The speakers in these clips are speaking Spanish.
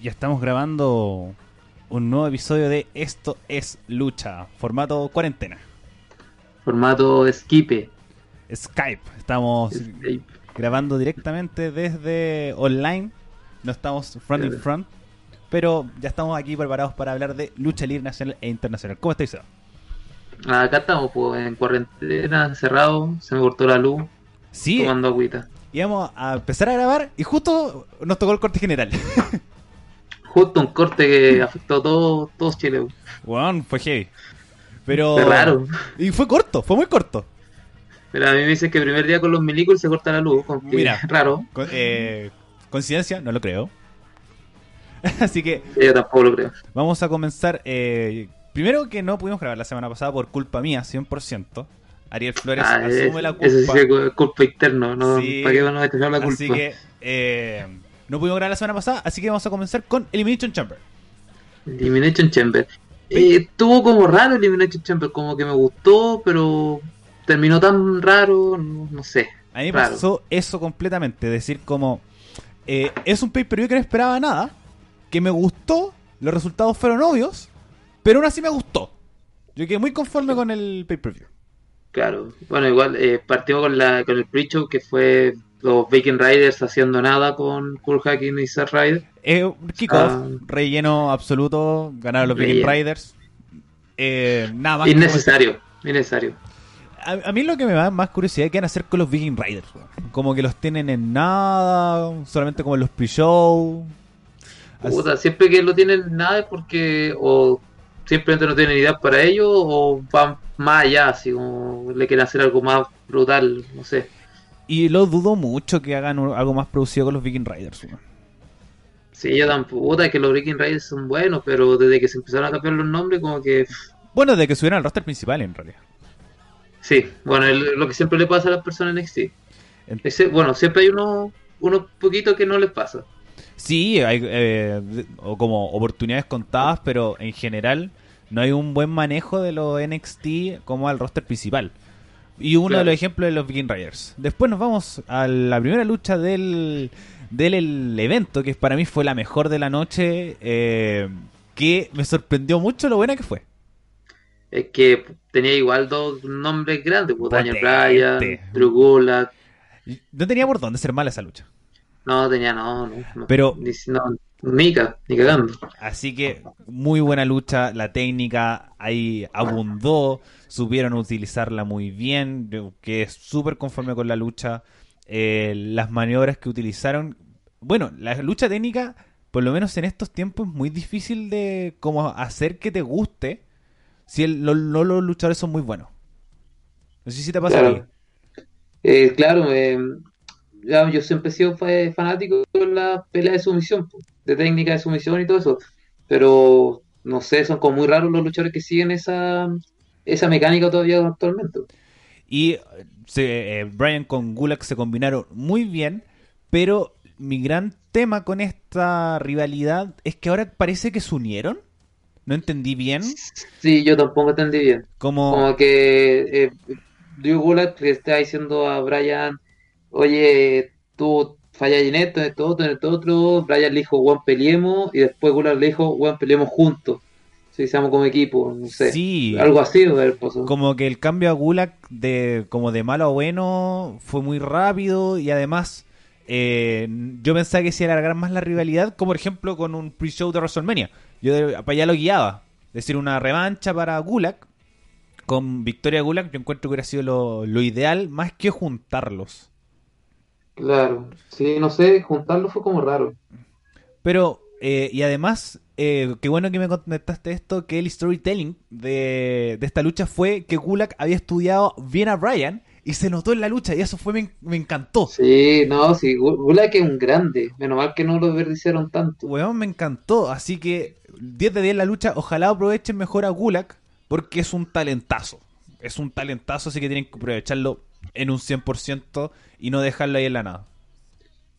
ya estamos grabando un nuevo episodio de Esto es Lucha, formato cuarentena. Formato Skype. Skype. Estamos Skype. grabando directamente desde online. No estamos front in front. Pero ya estamos aquí preparados para hablar de lucha libre nacional e internacional. ¿Cómo estáis, Seba? Acá estamos pues, en cuarentena, encerrado, se me cortó la luz, Sí, tomando agüita. íbamos a empezar a grabar y justo nos tocó el corte general. Justo un corte que afectó a todo, todos Chile. Weón, fue heavy. Pero. Fue raro. Y fue corto, fue muy corto. Pero a mí me dicen que el primer día con los milicos se corta la luz. Mira. Raro. Eh, coincidencia, no lo creo. Así que Yo tampoco lo creo. vamos a comenzar. eh, primero que no pudimos grabar la semana pasada por culpa mía, 100%. Ariel Flores Ah, asume es- la Eso sí culpa. es culpa interna, ¿no? Sí. ¿Para qué van a echar la culpa? así que eh, no pudimos grabar la semana pasada, así que vamos a comenzar con Elimination Chamber. Elimination Chamber. Eh, estuvo como raro Elimination Chamber, como que me gustó, pero terminó tan raro, no, no sé. A mí me pasó eso completamente, decir como eh, es un pay-per-view que no esperaba nada, que me gustó, los resultados fueron obvios, pero aún así me gustó. Yo quedé muy conforme con el pay-per-view. Claro, bueno, igual eh, partimos con, la, con el pre-show que fue los Viking Riders haciendo nada con Kurt Hacking y Zack Ryder. Eh, un kickoff, Ah. relleno absoluto, ganaron los Viking. Riders. Eh, nada más. Innecesario, innecesario. A, a mí lo que me da más curiosidad es qué van a hacer con los Viking Riders. Como que los tienen en nada, solamente como en los pre-show. Puta, siempre que lo tienen nada es porque o simplemente no tienen idea para ello o van más allá, así como le quieren hacer algo más brutal, no sé. Y lo dudo mucho que hagan un- algo más producido con los Viking Riders. weón. Sí, yo tampoco, puta, que los Viking Riders son buenos, pero desde que se empezaron a cambiar los nombres, como que Bueno, de que subieran al roster principal en realidad. sí, bueno, es lo que siempre le pasa a las personas en NXT. Ese, bueno, siempre hay unos unos poquitos que no les pasa. Sí, hay eh, o como oportunidades contadas, pero en general no hay un buen manejo de los NXT como al roster principal. Y uno de los ejemplos de los Viking Riders. Después nos vamos a la primera lucha del, del el evento, que para mí fue la mejor de la noche, eh, que me sorprendió mucho lo buena que fue. Es que tenía igual dos nombres grandes, pues Daniel. Bryan, Drew Gulak. No tenía por dónde ser mala esa lucha. No, tenía, no. Pero- no, ni, ca- ni cagando. Así que muy buena lucha, la técnica ahí abundó, supieron utilizarla muy bien, yo quedé súper conforme con la lucha, eh, las maniobras que utilizaron. Bueno, la lucha técnica, por lo menos en estos tiempos, es muy difícil de como hacer que te guste si el- lo- lo- los luchadores son muy buenos. No sé si te pasa a. Claro. Eh, claro, eh, ya, yo siempre he sido fa- fanático de la pelea de sumisión, de técnica de sumisión y todo eso. Pero, no sé, son como muy raros los luchadores que siguen esa, esa mecánica todavía actualmente. Y se, eh, Brian con Gulak se combinaron muy bien, pero mi gran tema con esta rivalidad es que ahora parece que se unieron. No entendí bien. Sí, yo tampoco entendí bien. Como, Como que eh, Drew Gulak le está diciendo a Brian, oye, tú fallas en esto, en esto otro, en esto otro. Brian le dijo, Juan peleemos, y después Gulak le dijo, Juan peleemos juntos. Si seamos como equipo, no sé. Sí. Algo así, pasó. como que el cambio a Gulak de como de malo a bueno fue muy rápido y además eh, yo pensaba que se iba a alargar más la rivalidad, como por ejemplo con un pre-show de WrestleMania. Yo de- para allá lo guiaba. Es decir, una revancha para Gulak con victoria de Gulak, yo encuentro que hubiera sido lo, lo ideal más que juntarlos. Claro, sí, no sé, juntarlo fue como raro. Pero, eh, y además, eh, qué bueno que me contestaste esto, que el storytelling de, de esta lucha fue que Gulak había estudiado bien a Brian y se notó en la lucha y eso fue me, me encantó. Sí, no, sí, Gu- Gulak es un grande. Menos mal que no lo desperdiciaron tanto. Weón, me encantó. Así que 10 de 10 la lucha. Ojalá aprovechen mejor a Gulak porque es un talentazo. Es un talentazo, así que tienen que aprovecharlo en un 100% y no dejarlo ahí en la nada.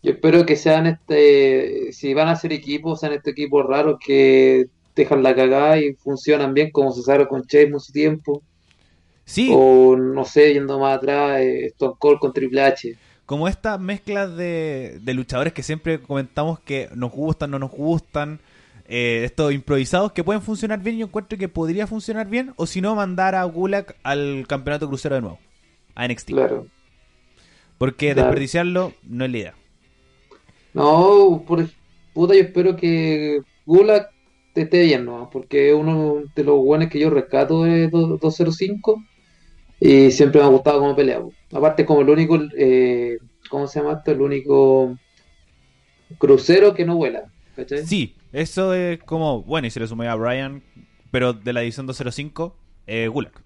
Yo espero que sean este, si van a ser equipos, sean estos equipos raros que dejan la cagada y funcionan bien como se sabe con Chase mucho tiempo. Sí, O no sé, yendo más atrás, eh, Stone Cold con Triple H. como esta mezcla de, de luchadores que siempre comentamos que nos gustan, no nos gustan, eh, estos improvisados que pueden funcionar bien, yo encuentro que podría funcionar bien, o si no, mandar a Gulak al campeonato crucero de nuevo, a NXT. Claro. Porque Claro. desperdiciarlo no es la idea. No, por puta, yo espero que Gulak te esté bien, ¿no? Porque es uno de los buenos que yo rescato de do- 205 y siempre me ha gustado cómo pelea. Aparte, como el único, eh, ¿cómo se llama esto? El único crucero que no vuela, ¿cachai? Sí, eso es como, bueno, y se le sumé a Brian, pero de la edición 205, eh, Gulak.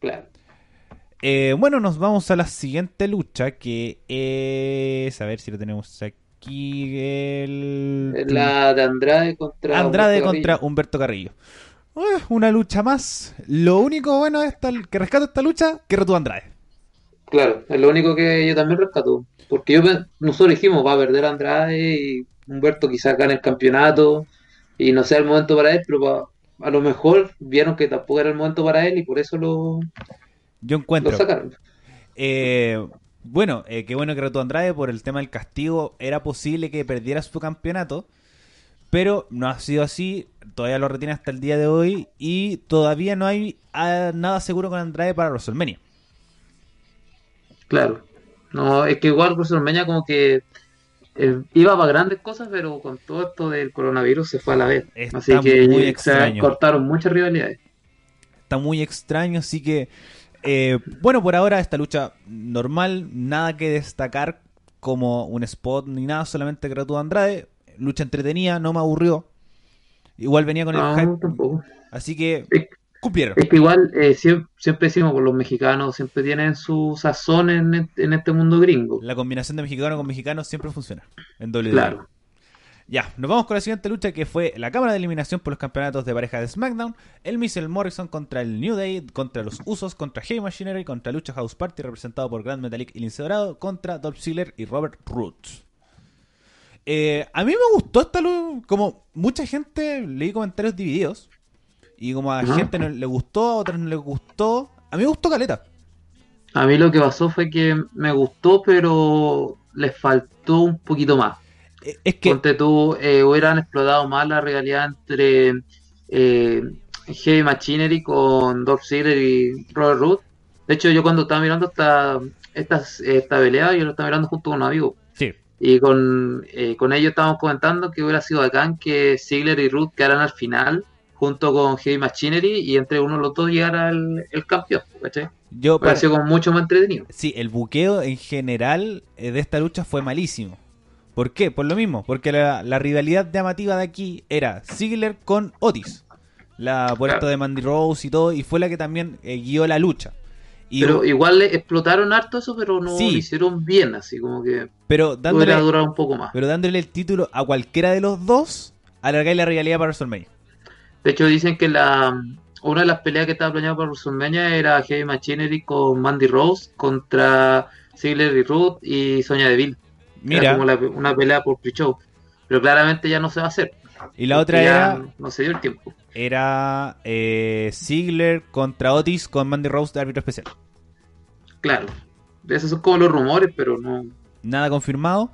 Claro. Eh, bueno, nos vamos a la siguiente lucha, que es, a ver si lo tenemos aquí, el... Es La de Andrade contra Andrade Humberto contra Carrillo. Humberto Carrillo. Eh, una lucha más. Lo único bueno de esta, que rescato esta lucha, que retó Andrade. Claro, es lo único que yo también rescato. Porque yo nosotros dijimos, va a perder Andrade y Humberto quizás gane el campeonato y no sea el momento para él, pero pa- a lo mejor vieron que tampoco era el momento para él y por eso lo, Yo lo encuentro. sacaron. Eh, bueno, eh, qué bueno que retó Andrade por el tema del castigo. Era posible que perdiera su campeonato, pero no ha sido así. Todavía lo retiene hasta el día de hoy y todavía no hay ah, nada seguro con Andrade para WrestleMania. Claro. No, es que igual WrestleMania como que eh, iba para grandes cosas, pero con todo esto del coronavirus se fue a la vez. Está Así que muy se extraño. cortaron muchas rivalidades. Está muy extraño, así que eh, bueno, por ahora esta lucha normal, nada que destacar como un spot ni nada, solamente retó Andrade. Lucha entretenida, no me aburrió. Igual venía con el No, hype, tampoco. así que cumplieron. Es que igual eh, siempre, siempre decimos que los mexicanos siempre tienen su sazón en, este- en este mundo gringo. La combinación de mexicano con mexicano siempre funciona en WWE. Claro. Ya, nos vamos con la siguiente lucha que fue la cámara de eliminación por los campeonatos de pareja de SmackDown. El Miz y el Morrison contra el New Day, contra los Usos, contra Heavy Machinery, contra Lucha House Party representado por Grand Metalik y Lince Dorado, contra Dolph Ziggler y Robert Root. Eh, a mí me gustó esta lucha, como mucha gente leí comentarios divididos y como a Ajá. gente no le gustó, a otros no les gustó. A mí me gustó Caleta. A mí lo que pasó fue que me gustó, pero les faltó un poquito más. Eh, Es que Ponte tú, eh, hubieran explotado más la rivalidad entre eh, Heavy Machinery con Dolph Ziggler y Robert Root. De hecho, yo cuando estaba mirando esta, esta, esta pelea, yo lo estaba mirando junto con un amigo. sí, Y con, eh, con ellos estábamos comentando que hubiera sido bacán que Ziggler y Root quedaran al final junto con Heavy Machinery y entre uno de los dos llegara el, el campeón, ¿cachai? yo sido como mucho más entretenido. Sí, el buqueo en general eh, de esta lucha fue malísimo. ¿Por qué? Por lo mismo, porque la, la rivalidad llamativa de aquí era Ziggler con Otis. La esto Claro. de Mandy Rose y todo, y fue la que también eh, guió la lucha. Y, Pero igual le explotaron harto eso, pero no Sí. lo hicieron bien, así como que pero dándole, durado un poco más. pero dándole el título a cualquiera de los dos, alargáis la rivalidad para WrestleMania. De hecho, dicen que la una de las peleas que estaba planeada para WrestleMania era Heavy Machinery con Mandy Rose contra Ziggler y Root y Sonya Deville. Era Mira, como la- una pelea por pre-show. Pero claramente ya no se va a hacer. y la otra ya era, No se dio el tiempo. era eh, Ziggler contra Otis con Mandy Rose de árbitro especial. Claro. Esos son como los rumores, pero no. Nada confirmado.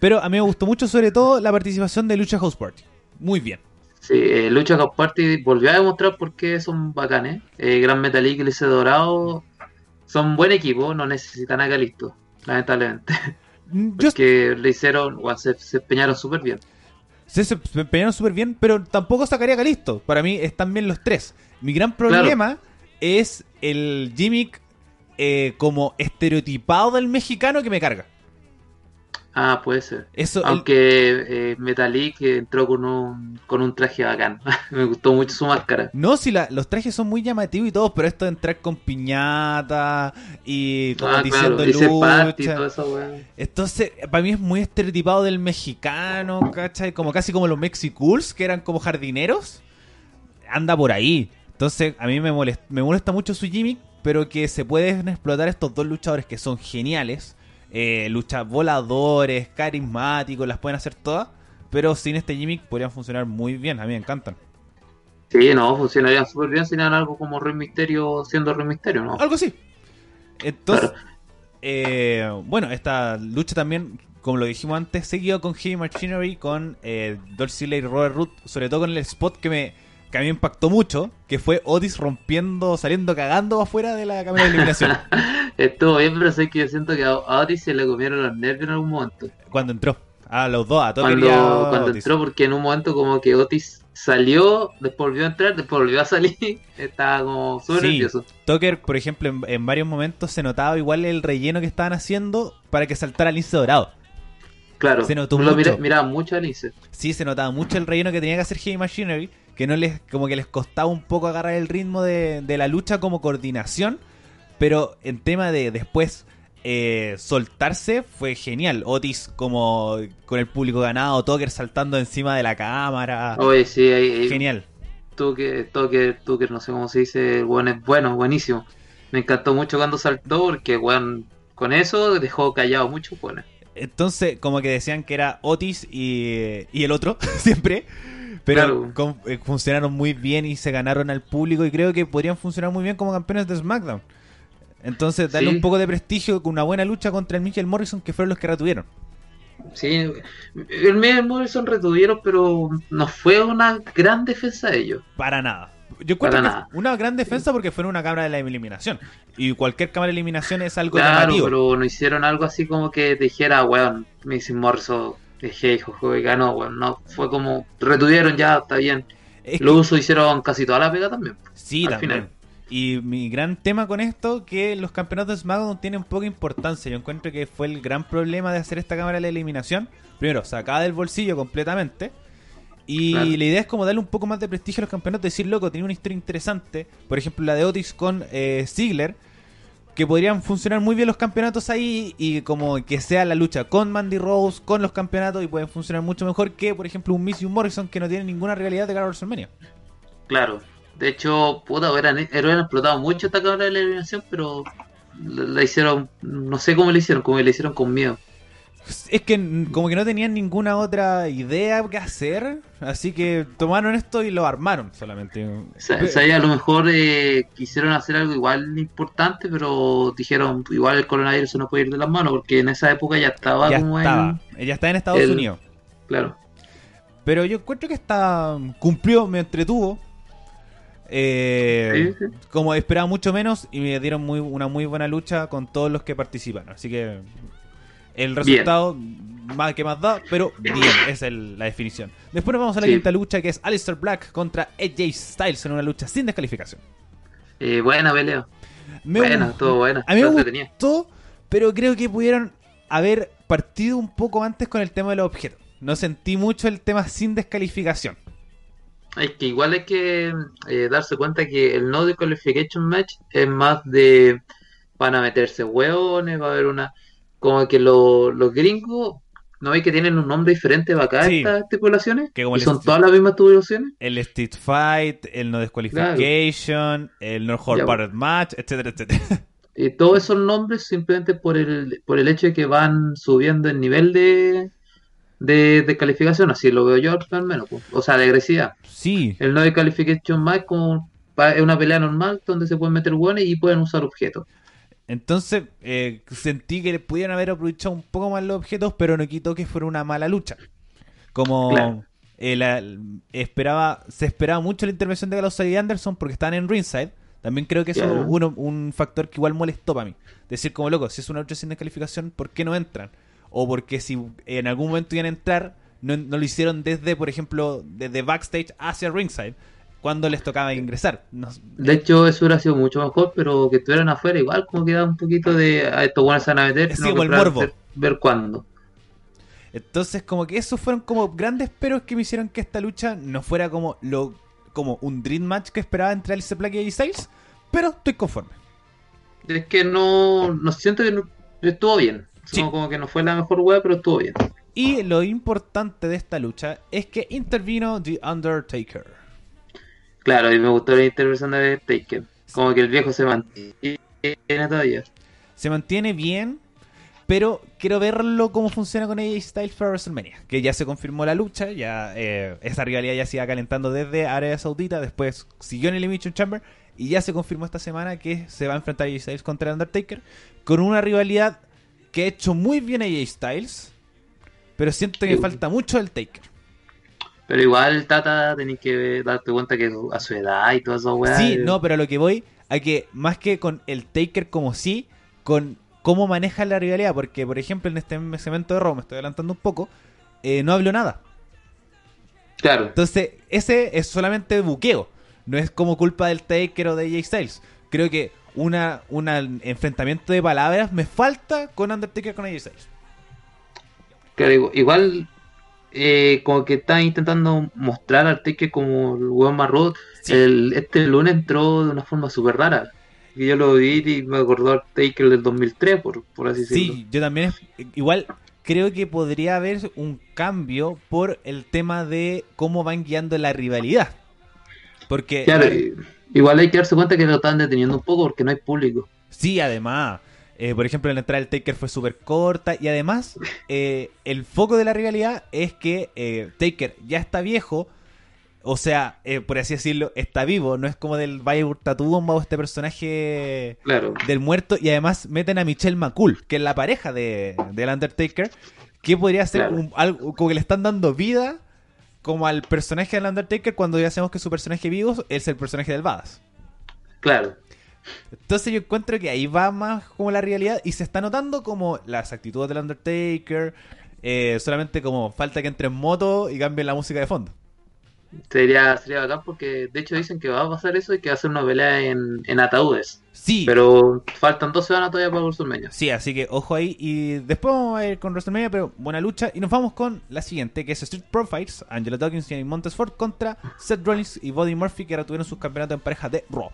Pero a mí me gustó mucho, sobre todo, la participación de Lucha House Party. Muy bien. Sí, eh, Lucha House Party volvió a demostrar por qué son bacanes. Eh, Gran Metalik y Lice Dorado son buen equipo, no necesitan a Calisto, lamentablemente. Yo Porque le hicieron, o se, se empeñaron súper bien. se, se empeñaron súper bien, pero tampoco sacaría a Calisto. Para mí están bien los tres. Mi gran problema es el gimmick eh, como estereotipado del mexicano que me carga. Ah, puede ser. Eso, el- Aunque eh, Metalik entró con un, con un traje bacán. Me gustó mucho su máscara. no, si la- los trajes son muy llamativos y todo, pero esto de entrar con piñata y como Ah, diciendo claro, y lucha. todo eso, weón. Entonces, para mí es muy estereotipado del mexicano, ¿cachai? Como casi como los Mexicools, que eran como jardineros. Anda por ahí. Entonces, a mí me molesta, me molesta mucho su gimmick, pero que se pueden explotar estos dos luchadores que son geniales. Eh, lucha voladores, carismáticos, las pueden hacer todas. Pero sin este gimmick podrían funcionar muy bien. A mí me encantan. Sí, no, funcionarían súper bien si eran algo como Rey Misterio siendo Rey Misterio, ¿no? Algo así. Entonces, Claro. eh, bueno, esta lucha también, como lo dijimos antes, seguido con Heavy Machinery, con eh, Dolph Ziggler y Robert Root, sobre todo con el spot que me que a mí me impactó mucho, que fue Otis rompiendo, saliendo cagando afuera de la cámara de eliminación. Estuvo bien, pero sé que yo siento que a Otis se le comieron los nervios en algún momento. Cuando entró. A los dos, a todos Cuando, quería cuando Otis. entró, porque en un momento como que Otis salió, después volvió a entrar, después volvió a salir, estaba como súper Sí. nervioso. Tucker, por ejemplo, en, en varios momentos se notaba igual el relleno que estaban haciendo para que saltara Lince Dorado. Claro, Se notó lo mucho. mira- miraba mucho a Lince. Sí, se notaba mucho el relleno que tenía que hacer Heavy Machinery, que no les, como que les costaba un poco agarrar el ritmo de, de la lucha como coordinación, pero en tema de después eh, soltarse fue genial. Otis como con el público ganado, Tucker saltando encima de la cámara. Oye, sí, ahí, Genial. Tucker, Tucker, no sé cómo se dice, weón es bueno, buenísimo. Me encantó mucho cuando saltó porque, weón, con eso dejó callado mucho, bueno. Entonces, como que decían que era Otis y, y el otro, siempre. Pero Claro. eh, funcionaron muy bien y se ganaron al público y creo que podrían funcionar muy bien como campeones de SmackDown. Entonces, darle Sí. un poco de prestigio con una buena lucha contra el Michael Morrison, que fueron los que retuvieron. Sí, el Miguel Morrison retuvieron, pero no fue una gran defensa de ellos. Para nada. Yo encuentro que nada. una gran defensa porque fue en una cámara de la eliminación. Y cualquier cámara de eliminación es algo Claro, llamativo. pero no hicieron algo así como que dijera, weón, Missy Morrison hijo, y ganó, weón. No, fue como, retuvieron ya, está bien. Es Lo que- uso hicieron casi toda la pega también. Sí, al también. final. Y mi gran tema con esto, que los campeonatos de SmackDown tienen poca importancia. Yo encuentro que fue el gran problema de hacer esta cámara de la eliminación. Primero, sacada del bolsillo completamente. Y Claro. la idea es como darle un poco más de prestigio a los campeonatos, decir, loco, tiene una historia interesante. Por ejemplo, la de Otis con eh, Ziggler, que podrían funcionar muy bien los campeonatos ahí y como que sea la lucha con Mandy Rose, con los campeonatos y pueden funcionar mucho mejor que, por ejemplo, un Miss y un Morrison que no tienen ninguna realidad de cara a WrestleMania. Claro. De hecho, puta, hubieran, hubieran explotado mucho esta cámara de la eliminación, pero la, la hicieron, no sé cómo le hicieron, como le hicieron con miedo. Es que mm, como que no tenían ninguna otra idea que hacer, así que tomaron esto y lo armaron solamente. O sea, o sea, y a lo mejor eh, quisieron hacer algo igual importante, pero dijeron, igual el coronavirus se nos puede ir de las manos, porque en esa época ya estaba ya como estaba, en... ya está en Estados el- Unidos. Claro. Pero yo encuentro que está cumplió, me entretuvo. Eh, Sí, sí. Como esperaba mucho menos y me dieron muy, una muy buena lucha con todos los que participaron. Así que el resultado más que más da, pero bien, es el- la definición. Después nos vamos a la Sí. quinta lucha que es Alistair Black contra AJ Styles en una lucha sin descalificación. Eh, buena pelea. Me buena, gust- todo buena. A mí me gustó, pero creo que pudieron haber partido un poco antes con el tema de los objetos. No sentí mucho el tema sin descalificación. Es que igual hay que eh, darse cuenta que el no de qualification match es más de van a meterse hueones, va a haber una como que lo- los gringos no hay que tienen un nombre diferente para acá Sí. estas estipulaciones Que como y les- son todas las mismas estipulaciones. El Street Fight, el no desqualification, el no hold Ya, barred match, etcétera, etcétera. Y todos esos nombres simplemente por el por el hecho de que van subiendo el nivel de de, de calificación, así lo veo yo al menos, pues. o sea, de agresividad. Sí, El no de qualification match como es una pelea normal donde se pueden meter hueones y pueden usar objetos. Entonces eh, sentí que pudieran haber aprovechado un poco más los objetos, pero no quitó que fuera una mala lucha. Como Claro. eh, la- esperaba, se esperaba mucho la intervención de Gallows y Anderson porque estaban en ringside. También creo que eso es uno- un factor que igual molestó para mí. Decir como loco, si es una lucha sin descalificación, ¿por qué no entran? O porque si en algún momento iban a entrar, no, no lo hicieron desde, por ejemplo, desde backstage hacia ringside, cuando les tocaba ingresar. De hecho, eso hubiera sido mucho mejor, pero que estuvieran afuera igual como que da un poquito de a estos buenos se van a meter, Sí, como el morbo. Ver, ver cuándo. Entonces, como que esos fueron como grandes peros que me hicieron que esta lucha no fuera como lo como un dream match que esperaba entre Alice Black y Styles, pero estoy conforme. Es que no, no siento que no- estuvo bien. Sí. Como, como que no fue la mejor wea, pero estuvo bien. Y lo importante de esta lucha es que intervino The Undertaker. Claro, y me gustó la intervención de Taker. Como que el viejo se mantiene todavía. Se mantiene bien, pero quiero verlo cómo funciona con AJ Styles para WrestleMania. Que ya se confirmó la lucha, ya eh, esa rivalidad ya se iba calentando desde Arabia Saudita, después siguió en el Elimination Chamber y ya se confirmó esta semana que se va a enfrentar AJ Styles contra el Undertaker con una rivalidad que ha hecho muy bien AJ Styles, pero siento que falta mucho del Taker. Pero igual, Tata, tenés que darte cuenta que a su edad y todas esas weas. Sí, no, pero a lo que voy, a que más que con el Taker como sí, con cómo maneja la rivalidad, porque por ejemplo en este segmento de Raw, me estoy adelantando un poco, eh, no habló nada. Claro, Entonces, ese es solamente buqueo. No es como culpa del Taker o de AJ Styles. Creo que una, una enfrentamiento de palabras me falta con Undertaker con AJ Styles. claro, igual, eh, como que está intentando mostrar al Taker como el weón más. Sí. El, este lunes entró de una forma súper rara. Y yo lo vi y me acordó al Taker del 2003, por, por así decirlo. Sí, yo también. igual creo que podría haber un cambio por el tema de cómo van guiando la rivalidad. Porque. Claro, igual hay que darse cuenta que lo están deteniendo un poco porque no hay público. Sí, además. Eh, por ejemplo, la entrada del Taker fue súper corta. Y además, eh, el foco de la rivalidad es que eh, Taker ya está viejo. O sea, por así decirlo, está vivo. No es como del Valle Hurtatubomba o este personaje Claro, del muerto. Y además meten a Michelle McCool, que es la pareja de, del Undertaker. Que podría ser Claro. un- algo como que le están dando vida como al personaje del Undertaker cuando ya sabemos que su personaje vivo es el personaje del Badass. claro. Entonces yo encuentro que ahí va más como la realidad y se está notando como las actitudes del Undertaker, eh, solamente como falta que entre en moto y cambie la música de fondo. Sería, sería bacán porque de hecho dicen que va a pasar eso y que va a ser una pelea en, en ataúdes. Sí, Pero faltan dos semanas todavía para WrestleMania. sí, así que ojo ahí y después vamos a ir con WrestleMania, pero buena lucha y nos vamos con la siguiente que es Street Profits, Angelo Dawkins y Montesford contra Seth Rollins y Buddy Murphy que retuvieron sus campeonatos en pareja de Raw.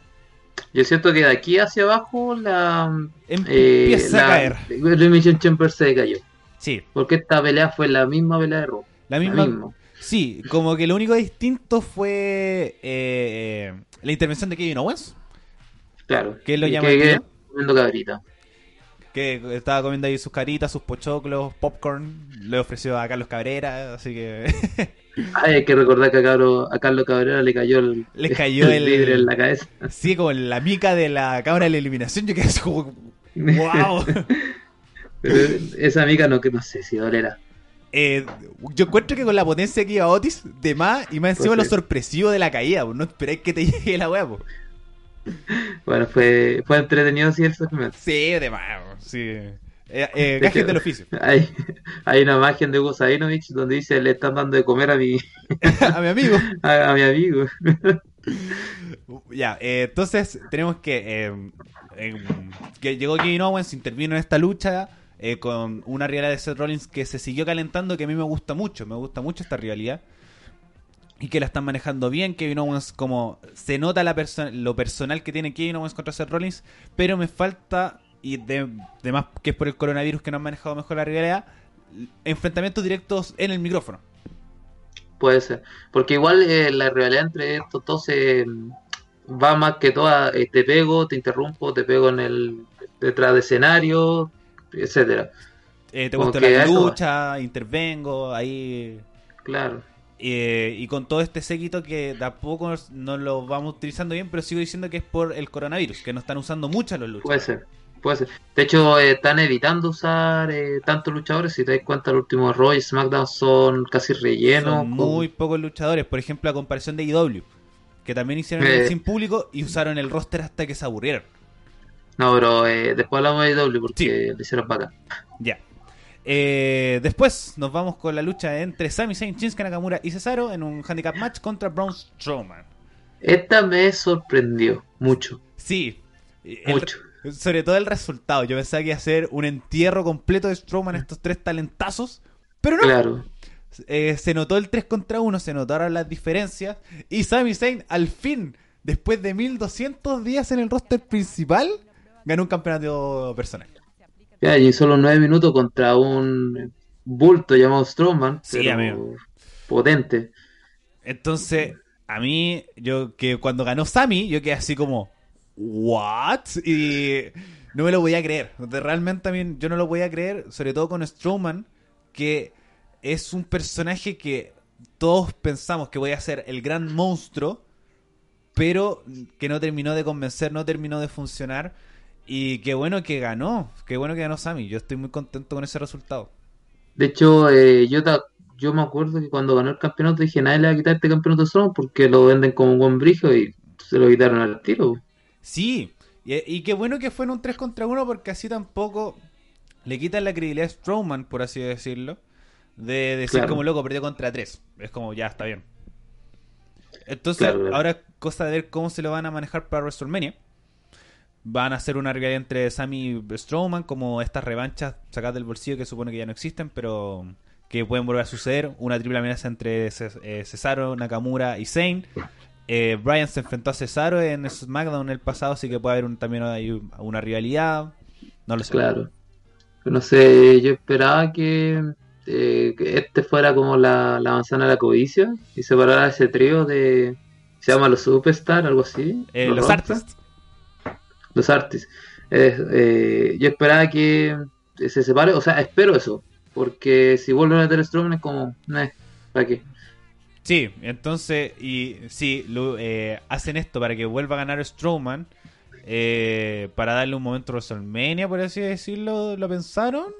Yo siento que de aquí hacia abajo la, Em- eh, Empieza a la caer. Elimination Chamber se cayó. Sí, Porque esta pelea fue la misma pelea de Raw. la La misma. Sí, como que lo único distinto fue eh, la intervención de Kevin Owens, Claro. ¿Qué lo llama que- que- comiendo cabrita. que estaba comiendo ahí sus caritas, sus pochoclos, popcorn, le ofreció a Carlos Cabrera, así que Ay, hay que recordar que a, Cabro- a Carlos Cabrera le cayó el, Le cayó el- vidrio en la cabeza. sí, como la mica de la cámara de la eliminación, yo quedé así como, wow. Pero esa amiga no que no sé si dolera. Eh, yo encuentro que con la potencia que iba Otis, de más, y más encima Pues lo sorpresivo de la caída, pues, no esperéis que te llegue la weá, pues. Bueno, fue, fue entretenido sí el segmento. Sí, de más, pues, sí. Eh, eh, gajes del oficio. Hay, hay una imagen de Hugo Sabinovich donde dice le están dando de comer a mi, a mi amigo. a, a mi amigo. Ya, eh, entonces tenemos que, eh, eh, que llegó Kevin Owens, intervino en esta lucha eh, con una rivalidad de Seth Rollins que se siguió calentando, que a mí me gusta mucho, me gusta mucho esta rivalidad. Y que la están manejando bien, Kevin Owens como se nota la perso- lo personal que tiene Kevin Owens contra Seth Rollins, pero me falta, y de, de más que es por el coronavirus que no han manejado mejor la rivalidad, enfrentamientos directos en el micrófono. Puede ser. Porque igual eh, la rivalidad entre estos dos eh, va más que toda, eh, te pego, te interrumpo, te pego en el detrás de escenario, etcétera. Te gusta la lucha, intervengo, ahí Claro. Eh, y con todo este séquito que tampoco no lo vamos utilizando bien, pero sigo diciendo que es por el coronavirus, que no están usando mucho los Puede luchadores. ser. Puede ser. De hecho, eh, están evitando usar eh, tantos luchadores. Si te das cuenta, el último Raw y SmackDown son casi rellenos. Son muy pocos luchadores, por ejemplo, a comparación de IW, que también hicieron Eh. el sin público y usaron el roster hasta que se aburrieron. No, pero eh, después hablamos de W porque Sí. le hicieron bacán. Ya. Eh, después nos vamos con la lucha entre Sami Zayn, Shinsuke Nakamura y Cesaro en un handicap match contra Braun Strowman. Esta me sorprendió mucho. Sí, Mucho. Sobre todo el resultado. Yo pensaba que iba a ser un entierro completo de Strowman, estos tres talentazos, pero no. Claro. Eh, se notó el 3 contra 1, se notaron las diferencias. Y Sami Zayn, al fin, después de 1200 días en el roster principal, ganó un campeonato personal. Ya, y solo nueve minutos contra un bulto llamado Strowman. Sí, pero amigo. Potente. Entonces, a mí, yo que cuando ganó Sami, yo quedé así como, ¿what? Y no me lo voy a creer. Realmente también yo no lo voy a creer, sobre todo con Strowman, que es un personaje que todos pensamos que voy a ser el gran monstruo. pero que no terminó de convencer, no terminó de funcionar. Y qué bueno que ganó, qué bueno que ganó Sami. Yo estoy muy contento con ese resultado. De hecho, eh, yo, yo me acuerdo que cuando ganó el campeonato dije, nadie le va a quitar este campeonato Strong porque lo venden como un buen brillo y se lo quitaron al tiro. Sí, y, qué bueno que fue en un 3 contra 1 porque así tampoco le quitan la credibilidad a Strowman, por así decirlo, de decir como loco, perdió contra 3. Es como, ya, está bien. Entonces, ahora es cosa de ver cómo se lo van a manejar para WrestleMania. Van a hacer una rivalidad entre Sammy y Strowman, como estas revanchas sacadas del bolsillo que supone que ya no existen, pero que pueden volver a suceder. Una triple amenaza entre eh, Cesaro, Nakamura y Zayn. Eh, Brian se enfrentó a Cesaro en SmackDown el pasado, así que puede haber también una rivalidad. No lo sé. Claro. No sé, yo esperaba que, eh, este fuera como la, manzana de la codicia y separara ese trío de. Se llama los Superstar, algo así. Eh, los, Artists. Los Artists. yo esperaba que se separe, o sea, espero eso. Porque si vuelven a meter Strowman es como, ¿para qué? Sí, entonces, y sí, eh, hacen esto para que vuelva a ganar Strowman, eh, para darle un momento a WrestleMania, por así decirlo, ¿lo pensaron?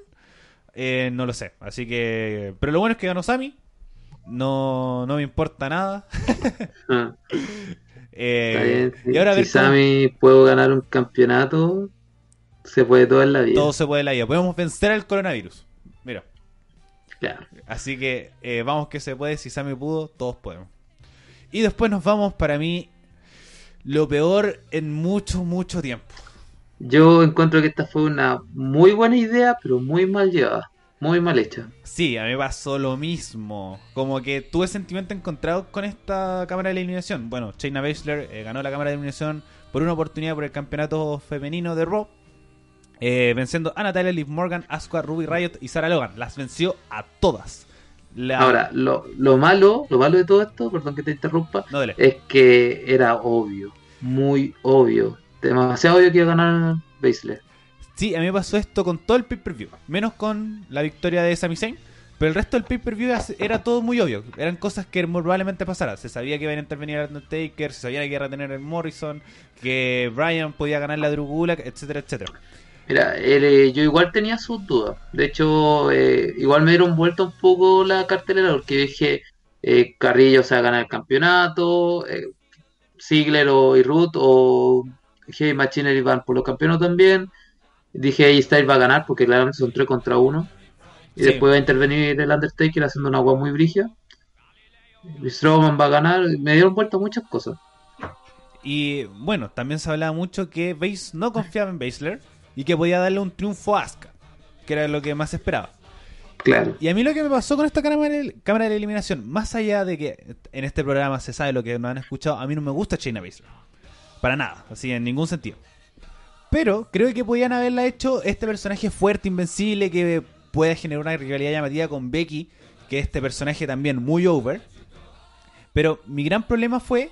Eh, no lo sé, así que... Pero lo bueno es que ganó Sami, no, no me importa nada. Ah. y ahora si Sami puedo ganar un campeonato, se puede todo en la vida. Todo se puede en la vida, podemos vencer al coronavirus. Mira. Así que eh, vamos que se puede, si Sammy pudo, todos podemos. Y después nos vamos para mí lo peor en mucho, mucho tiempo. Yo encuentro que esta fue una muy buena idea, pero muy mal llevada, muy mal hecha. Sí, a mí pasó lo mismo. Como que tuve sentimiento encontrado con esta cámara de eliminación. Bueno, Shayna Baszler eh, ganó la cámara de eliminación por una oportunidad por el campeonato femenino de Raw eh, venciendo a Natalia, Liv Morgan, Asuka, Ruby Riot y Sarah Logan. Las venció a todas. Ahora, lo, malo, lo malo de todo esto, perdón que te interrumpa, es que era obvio, muy obvio, demasiado obvio que iba a ganar Baszler. Sí, a mí me pasó esto con todo el pay-per-view, menos con la victoria de Sami Zayn, pero el resto del pay-per-view era todo muy obvio, eran cosas que probablemente pasaran. Se sabía que iban a intervenir a Undertaker, se sabía que iba a retener el Morrison, que Brian podía ganar la Drew Gulak, etcétera, etcétera. Mira, eh, yo igual tenía sus dudas. De hecho, eh, igual me dieron vuelta un poco la cartelera porque dije eh, Carrillo se va a ganar el campeonato, Ziggler o, y Ruth o Heavy Machinery van por los campeonatos también. Dije ahí Styles va a ganar porque claramente son 3 contra 1. Y después va a intervenir el Undertaker haciendo una agua muy brigia. Strowman va a ganar. Me dieron vuelta muchas cosas. Y bueno, también se hablaba mucho que Base no confiaba en Baszler y que podía darle un triunfo a Asuka, que era lo que más esperaba. Claro. Y a mí lo que me pasó con esta cámara de, cámara de eliminación, más allá de que en este programa se sabe lo que nos han escuchado, a mí no me gusta Shayna Baszler. Para nada, así en ningún sentido. Pero creo que podían haberla hecho este personaje fuerte, invencible, que puede generar una rivalidad llamativa con Becky, que es este personaje también muy over. Pero mi gran problema fue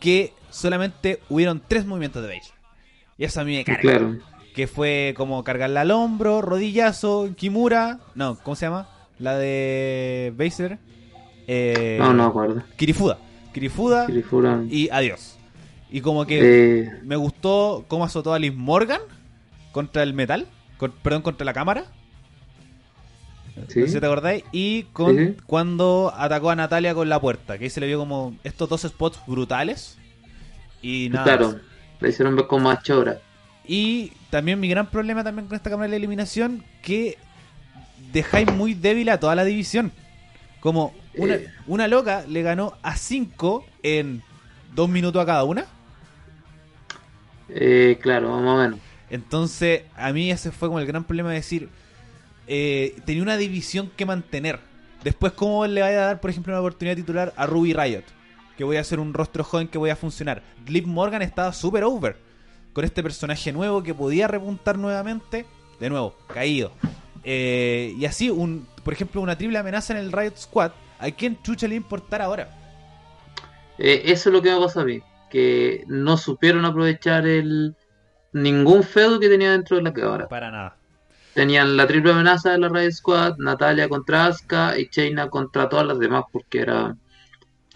que solamente hubieron tres movimientos de Baszler. Y eso a mí me carga. Claro que fue como cargarla al hombro, rodillazo, Kimura, no, ¿cómo se llama? La de Baser. Eh, no, no acuerdo. Kirifuda. Kirifuda, y adiós. Y como que eh. me gustó cómo azotó a Liz Morgan contra el metal, perdón, contra la cámara. ¿Sí? te acordáis. Y con, cuando atacó a Natalia con la puerta, que ahí se le vio como estos dos spots brutales. Y nada. Claro, le hicieron ver como más chora. Y también mi gran problema también con esta cámara de eliminación, que dejáis muy débil a toda la división. Como una, eh. una loca le ganó a 5 en dos minutos a cada una. Eh, claro, vamos a ver. Entonces, a mí ese fue como el gran problema de decir, eh, tenía una división que mantener. Después, ¿cómo le vaya a dar, por ejemplo, una oportunidad titular a Ruby Riot? Que voy a hacer un rostro joven que voy a funcionar. Liv Morgan estaba super over con este personaje nuevo que podía repuntar nuevamente, de nuevo, caído. Eh, y así, un, por ejemplo, una triple amenaza en el Riot Squad, ¿a quién chucha le importar ahora? Eh, eso es lo que me pasa a mí, que no supieron aprovechar el ningún feudo que tenía dentro de la cámara. Para nada. Tenían la triple amenaza de la Riot Squad, Natalia contra Asuka y Chaina contra todas las demás, porque era,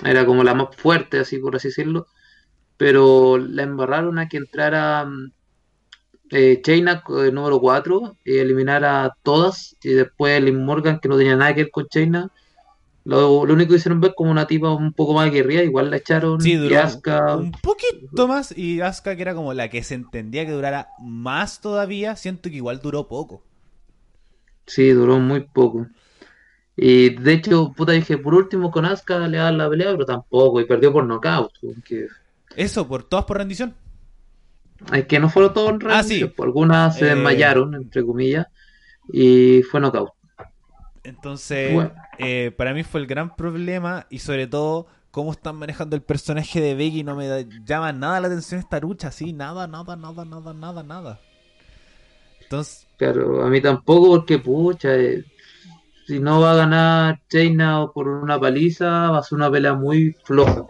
era como la más fuerte, así por así decirlo pero la embarraron a que entrara mm, eh, Chaina eh, número 4 y eliminara a todas, y después Liv Morgan, que no tenía nada que ver con Chaina. Lo, lo único que hicieron ver como una tipa un poco más guerrilla, igual la echaron. Sí, y Asuka- un poquito más. Y Asuka, que era como la que se entendía que durara más todavía, siento que igual duró poco. Sí, duró muy poco. Y de hecho, puta, dije, por último con Asuka le dan la pelea, pero tampoco, y perdió por nocaut. porque Eso, por todas por rendición. Es que no fueron todos en Ah, sí. rendición, pues, algunas se Eh. desmayaron, entre comillas, y fue nocaut. Entonces, Bueno. eh, para mí fue el gran problema y sobre todo cómo están manejando el personaje de Becky no me da- llama nada la atención esta lucha, así, nada, nada, nada, nada, nada, nada. Entonces, Pero a mí tampoco, porque pucha, eh, si no va a ganar Chaina por una paliza, va a ser una pelea muy floja.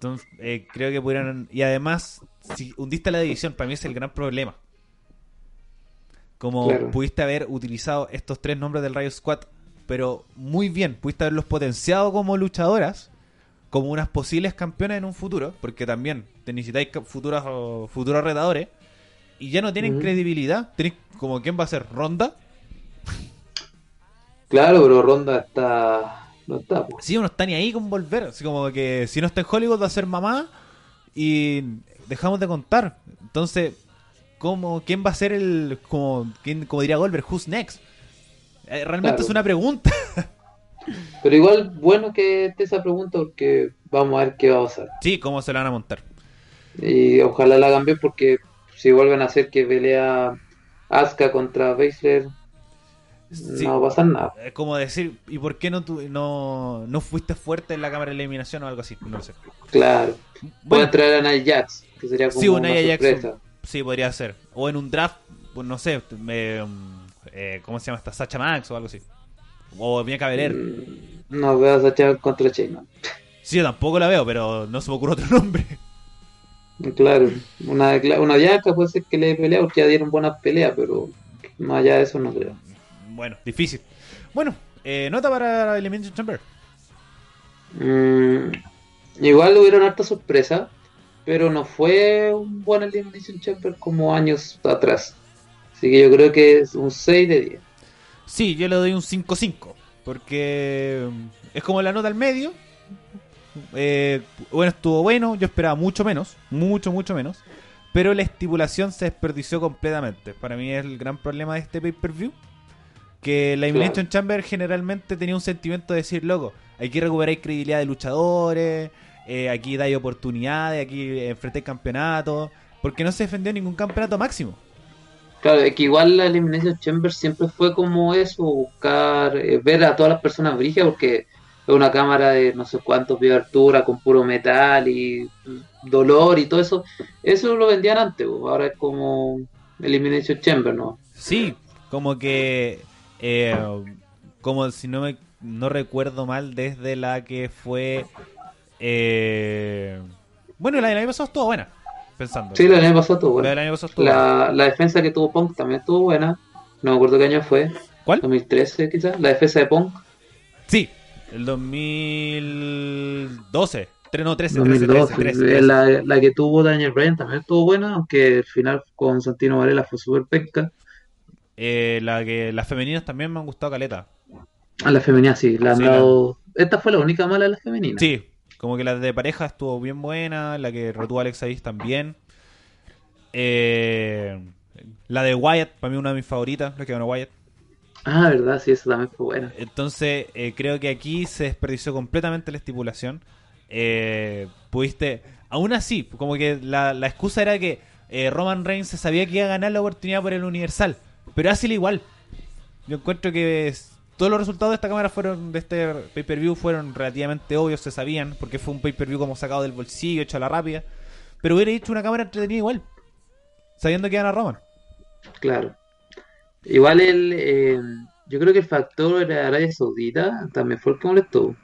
Entonces eh, creo que pudieron... Y además, si hundiste la división, para mí es el gran problema. Como Claro. pudiste haber utilizado estos tres nombres del Rayo Squad, pero muy bien, pudiste haberlos potenciado como luchadoras, como unas posibles campeonas en un futuro, porque también te necesitáis ca- futuros, retadores, y ya no tienen credibilidad. Tenéis como quién va a ser Ronda. Claro, pero Ronda está. No está, pues. Sí, no está ni ahí con volver. Así como que si no está en Hollywood va a ser mamá y dejamos de contar. Entonces, ¿cómo, ¿quién va a ser el, como, quién, como diría Goldberg, who's next? Eh, realmente Claro. es una pregunta. Pero igual, bueno que esté esa pregunta, porque vamos a ver qué va a pasar. Sí, ¿cómo se la van a montar? Y ojalá la hagan bien, porque si vuelven a hacer que pelea Asuka contra Baszler, Sí. no va a pasar nada. Es como decir, ¿y por qué no, tu- no, no fuiste fuerte en la cámara de eliminación o algo así? No lo sé. Claro. Puede Bueno, traer a Nia Jax, que sería como Sí, una. Jackson. sí, podría ser. O en un draft, pues no sé, eh, ¿cómo se llama esta? Sacha Max o algo así. O Bianca Belair. Mm, No veo a Sacha contra Chaina. Sí, yo tampoco la veo, pero no se me ocurre otro nombre. Claro, una, una Jax puede ser que le pelea porque ya dieron buenas peleas, pero más allá de eso no creo. Bueno, difícil. Bueno, eh, nota para Elimination Chamber. Mm, igual hubieron harta sorpresa, pero no fue un buen Elimination Chamber como años atrás. Así que yo creo que es un 6 de 10. Sí, yo le doy un 5-5. Porque mm, es como la nota al medio. Eh, bueno, estuvo bueno. Yo esperaba mucho menos. Mucho, mucho menos. Pero la estipulación se desperdició completamente. Para mí es el gran problema de este pay-per-view. Que la Elimination Chamber generalmente tenía un sentimiento de decir, loco, aquí recuperáis credibilidad de luchadores. eh, aquí dais oportunidades. Aquí enfrentáis campeonatos. Porque no se defendió ningún campeonato máximo. Claro, es que igual la Elimination Chamber siempre fue como eso, buscar, eh, ver a todas las personas brillar, porque es una cámara de no sé cuántos pies de altura, con puro metal y mm, dolor y todo eso. Eso lo vendían antes, pues, ahora es como Elimination Chamber, ¿no? Sí, como que. Eh, como si no me no recuerdo mal, desde la que fue. eh, bueno, la del año pasado estuvo buena, pensando. Sí, la del año pasado estuvo La buena. del año pasado estuvo buena. La, la defensa que tuvo Punk también estuvo buena. No me acuerdo qué año fue. ¿Cuál? 2013 quizás. La defensa de Punk. Sí, el 2012. Tre- No, 13, 13, 2012. 13, 13, Eh, 13. La, la que tuvo Daniel Bryan también estuvo buena, aunque el final con Santino Varela fue súper penca. Eh, la que, las femeninas también me han gustado caleta. A la femenina sí, la han Sí. Esta fue la única mala de la femenina. Sí, como que la de pareja estuvo bien buena, la que retuvo Alex Avis también. Eh, la de Wyatt, para mí una de mis favoritas, la que ganó Wyatt. Ah, verdad, sí, esa también fue buena. Entonces, eh, creo que aquí se desperdició completamente la estipulación. Eh, pudiste, aún así, como que la, la excusa era que eh, Roman Reigns se sabía que iba a ganar la oportunidad por el Universal, pero hazle igual. Yo encuentro que es- todos los resultados de esta cámara fueron, de este pay-per-view, fueron relativamente obvios, se sabían, porque fue un pay-per-view como sacado del bolsillo, hecho a la rápida. Pero hubiera hecho una cámara entretenida igual, sabiendo que gana Roman. Claro. Igual el. eh, yo creo que el factor de Arabia Saudita también fue el que molestó.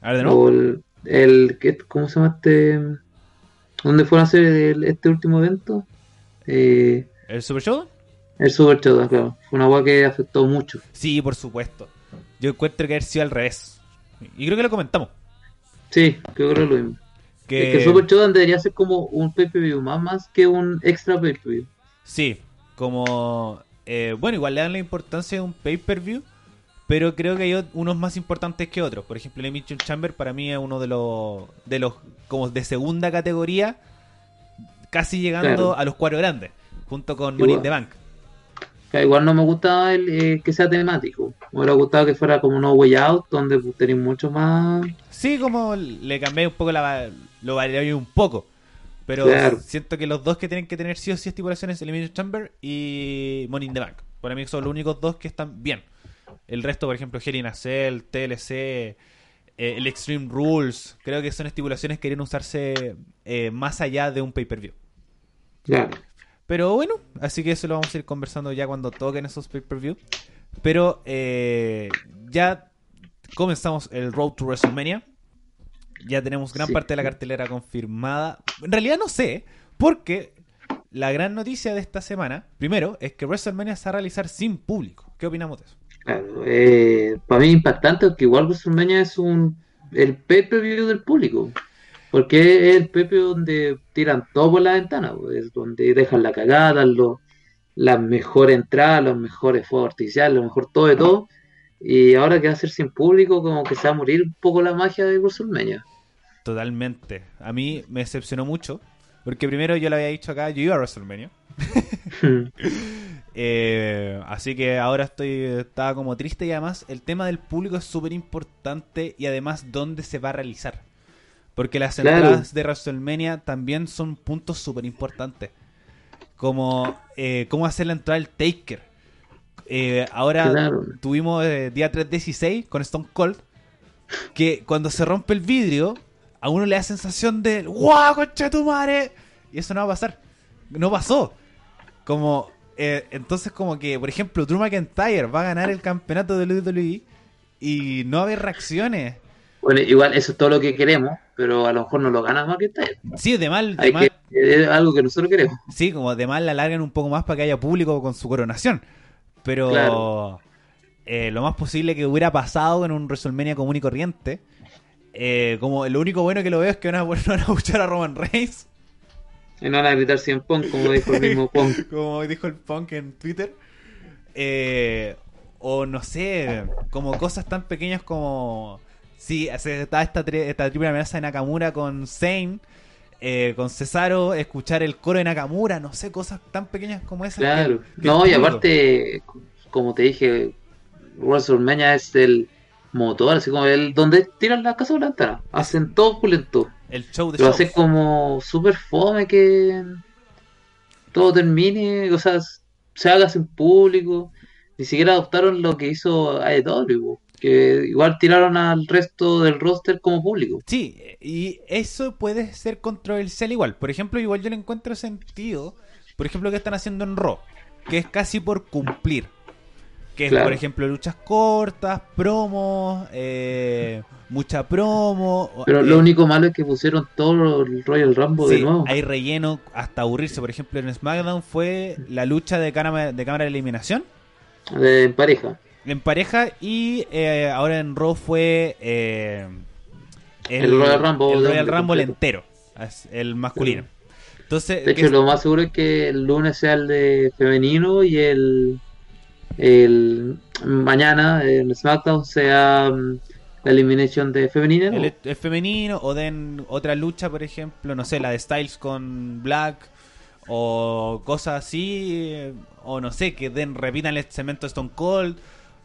A ver, de nuevo. O el, el ¿qué- ¿cómo se llama este? ¿Dónde fueron a hacer el- este último evento? Eh, ¿El Super Show? El Super Showdown, claro. Fue una agua que afectó mucho. Sí, por supuesto. Yo encuentro que haber sido al revés. Y creo que lo comentamos. Sí, creo que lo mismo. Que... Es que Super Showdown debería ser como un pay-per-view más, más que un extra pay-per-view. Sí, como... eh, bueno, igual le dan la importancia de un pay-per-view, pero creo que hay unos más importantes que otros. Por ejemplo, el Elimination Chamber para mí es uno de los... De los como de segunda categoría, casi llegando Claro. a los cuatro grandes, junto con Igual. Money in the Bank. Que igual no me gustaba el, eh, que sea temático. Me hubiera gustado que fuera como No Way Out, donde pues, tenéis mucho más. Sí, como le cambié un poco la... Lo varié un poco. Pero Claro. siento que los dos que tienen que tener sí o sí estipulaciones Elimination Chamber y Money in the Bank. Para mí son los únicos dos que están bien. El resto, por ejemplo, Hell in a Cell, TLC, eh, el Extreme Rules, creo que son estipulaciones que quieren usarse eh, más allá de un pay-per-view. Claro. Pero bueno, así que eso lo vamos a ir conversando ya cuando toquen esos pay-per-view. Pero eh, ya comenzamos el Road to WrestleMania. Ya tenemos gran Sí. parte de la cartelera confirmada. En realidad no sé, porque la gran noticia de esta semana, primero, es que WrestleMania se va a realizar sin público. ¿Qué opinamos de eso? Claro, eh, para mí es impactante porque igual WrestleMania es un el pay-per-view del público. Porque es el pay-per-view donde tiran todo por la ventana, es donde dejan la cagada, lo- las mejores entradas, los mejores fuegos artificiales, lo mejor todo de todo. Y ahora que va a ser sin público, como que se va a morir un poco la magia de WrestleMania. Totalmente. A mí me decepcionó mucho. Porque primero yo le había dicho acá, yo iba a WrestleMania. Eh, así que ahora estoy estaba como triste y además el tema del público es súper importante y además dónde se va a realizar. Porque las Claro. entradas de WrestleMania también son puntos súper importantes. Como eh, cómo hacer la entrada del Taker. Eh, ahora Claro. tuvimos eh, día 316 con Stone Cold. Que cuando se rompe el vidrio, a uno le da sensación de ¡Guau, concha tu madre! Y eso no va a pasar. No pasó. Como, eh, entonces como que, por ejemplo, Drew McIntyre va a ganar el campeonato de WWE y no va a haber reacciones. Bueno, igual eso es todo lo que queremos, pero a lo mejor no lo gana más que está. Sí, de mal, de Hay mal- que, es algo que nosotros queremos. sí, como de mal la alargan un poco más para que haya público con su coronación. Pero Claro. eh, lo más posible que hubiera pasado en un WrestleMania común y corriente. eh, como lo único bueno que lo veo es que van a, van a escuchar a Roman Reigns. Y no van a gritar 100 Punk, como dijo el mismo Punk. como dijo el punk en Twitter. Eh, o no sé, como cosas tan pequeñas como. Sí, está esta, tri- esta triple amenaza de Nakamura con Zane, eh, con Cesaro, escuchar el coro de Nakamura, no sé, cosas tan pequeñas como esas. Claro. que No, y aparte, como te dije, WrestleMania es el motor, así como el donde tiran la casa por la ventana. Hacen todo pulento. El show de Lo hacen como super fome que todo termine, o sea, se haga sin público. Ni siquiera adoptaron lo que hizo AEW, que igual tiraron al resto del roster como público. Sí, y eso puede ser controversial igual. Por ejemplo, igual yo le encuentro sentido, por ejemplo, que están haciendo en Raw, que es casi por cumplir. Que es, por ejemplo, luchas cortas, promos, eh, mucha promo. Pero eh, lo único malo es que pusieron todo el Royal Rumble sí, de nuevo. hay relleno hasta aburrirse. Por ejemplo, en SmackDown fue la lucha de cámara de, cámara de eliminación De en pareja. En pareja y eh, ahora en Raw fue eh, El Royal Rumble el Royal Rumble entero, el masculino. Entonces, De hecho, lo más seguro es que el lunes sea el de femenino y el, el mañana en SmackDown sea mm, la eliminación de femenina. el, el femenino o den otra lucha, por ejemplo, no sé, la de Styles con Black o cosas así, eh, o no sé, que den repitan el cemento Stone Cold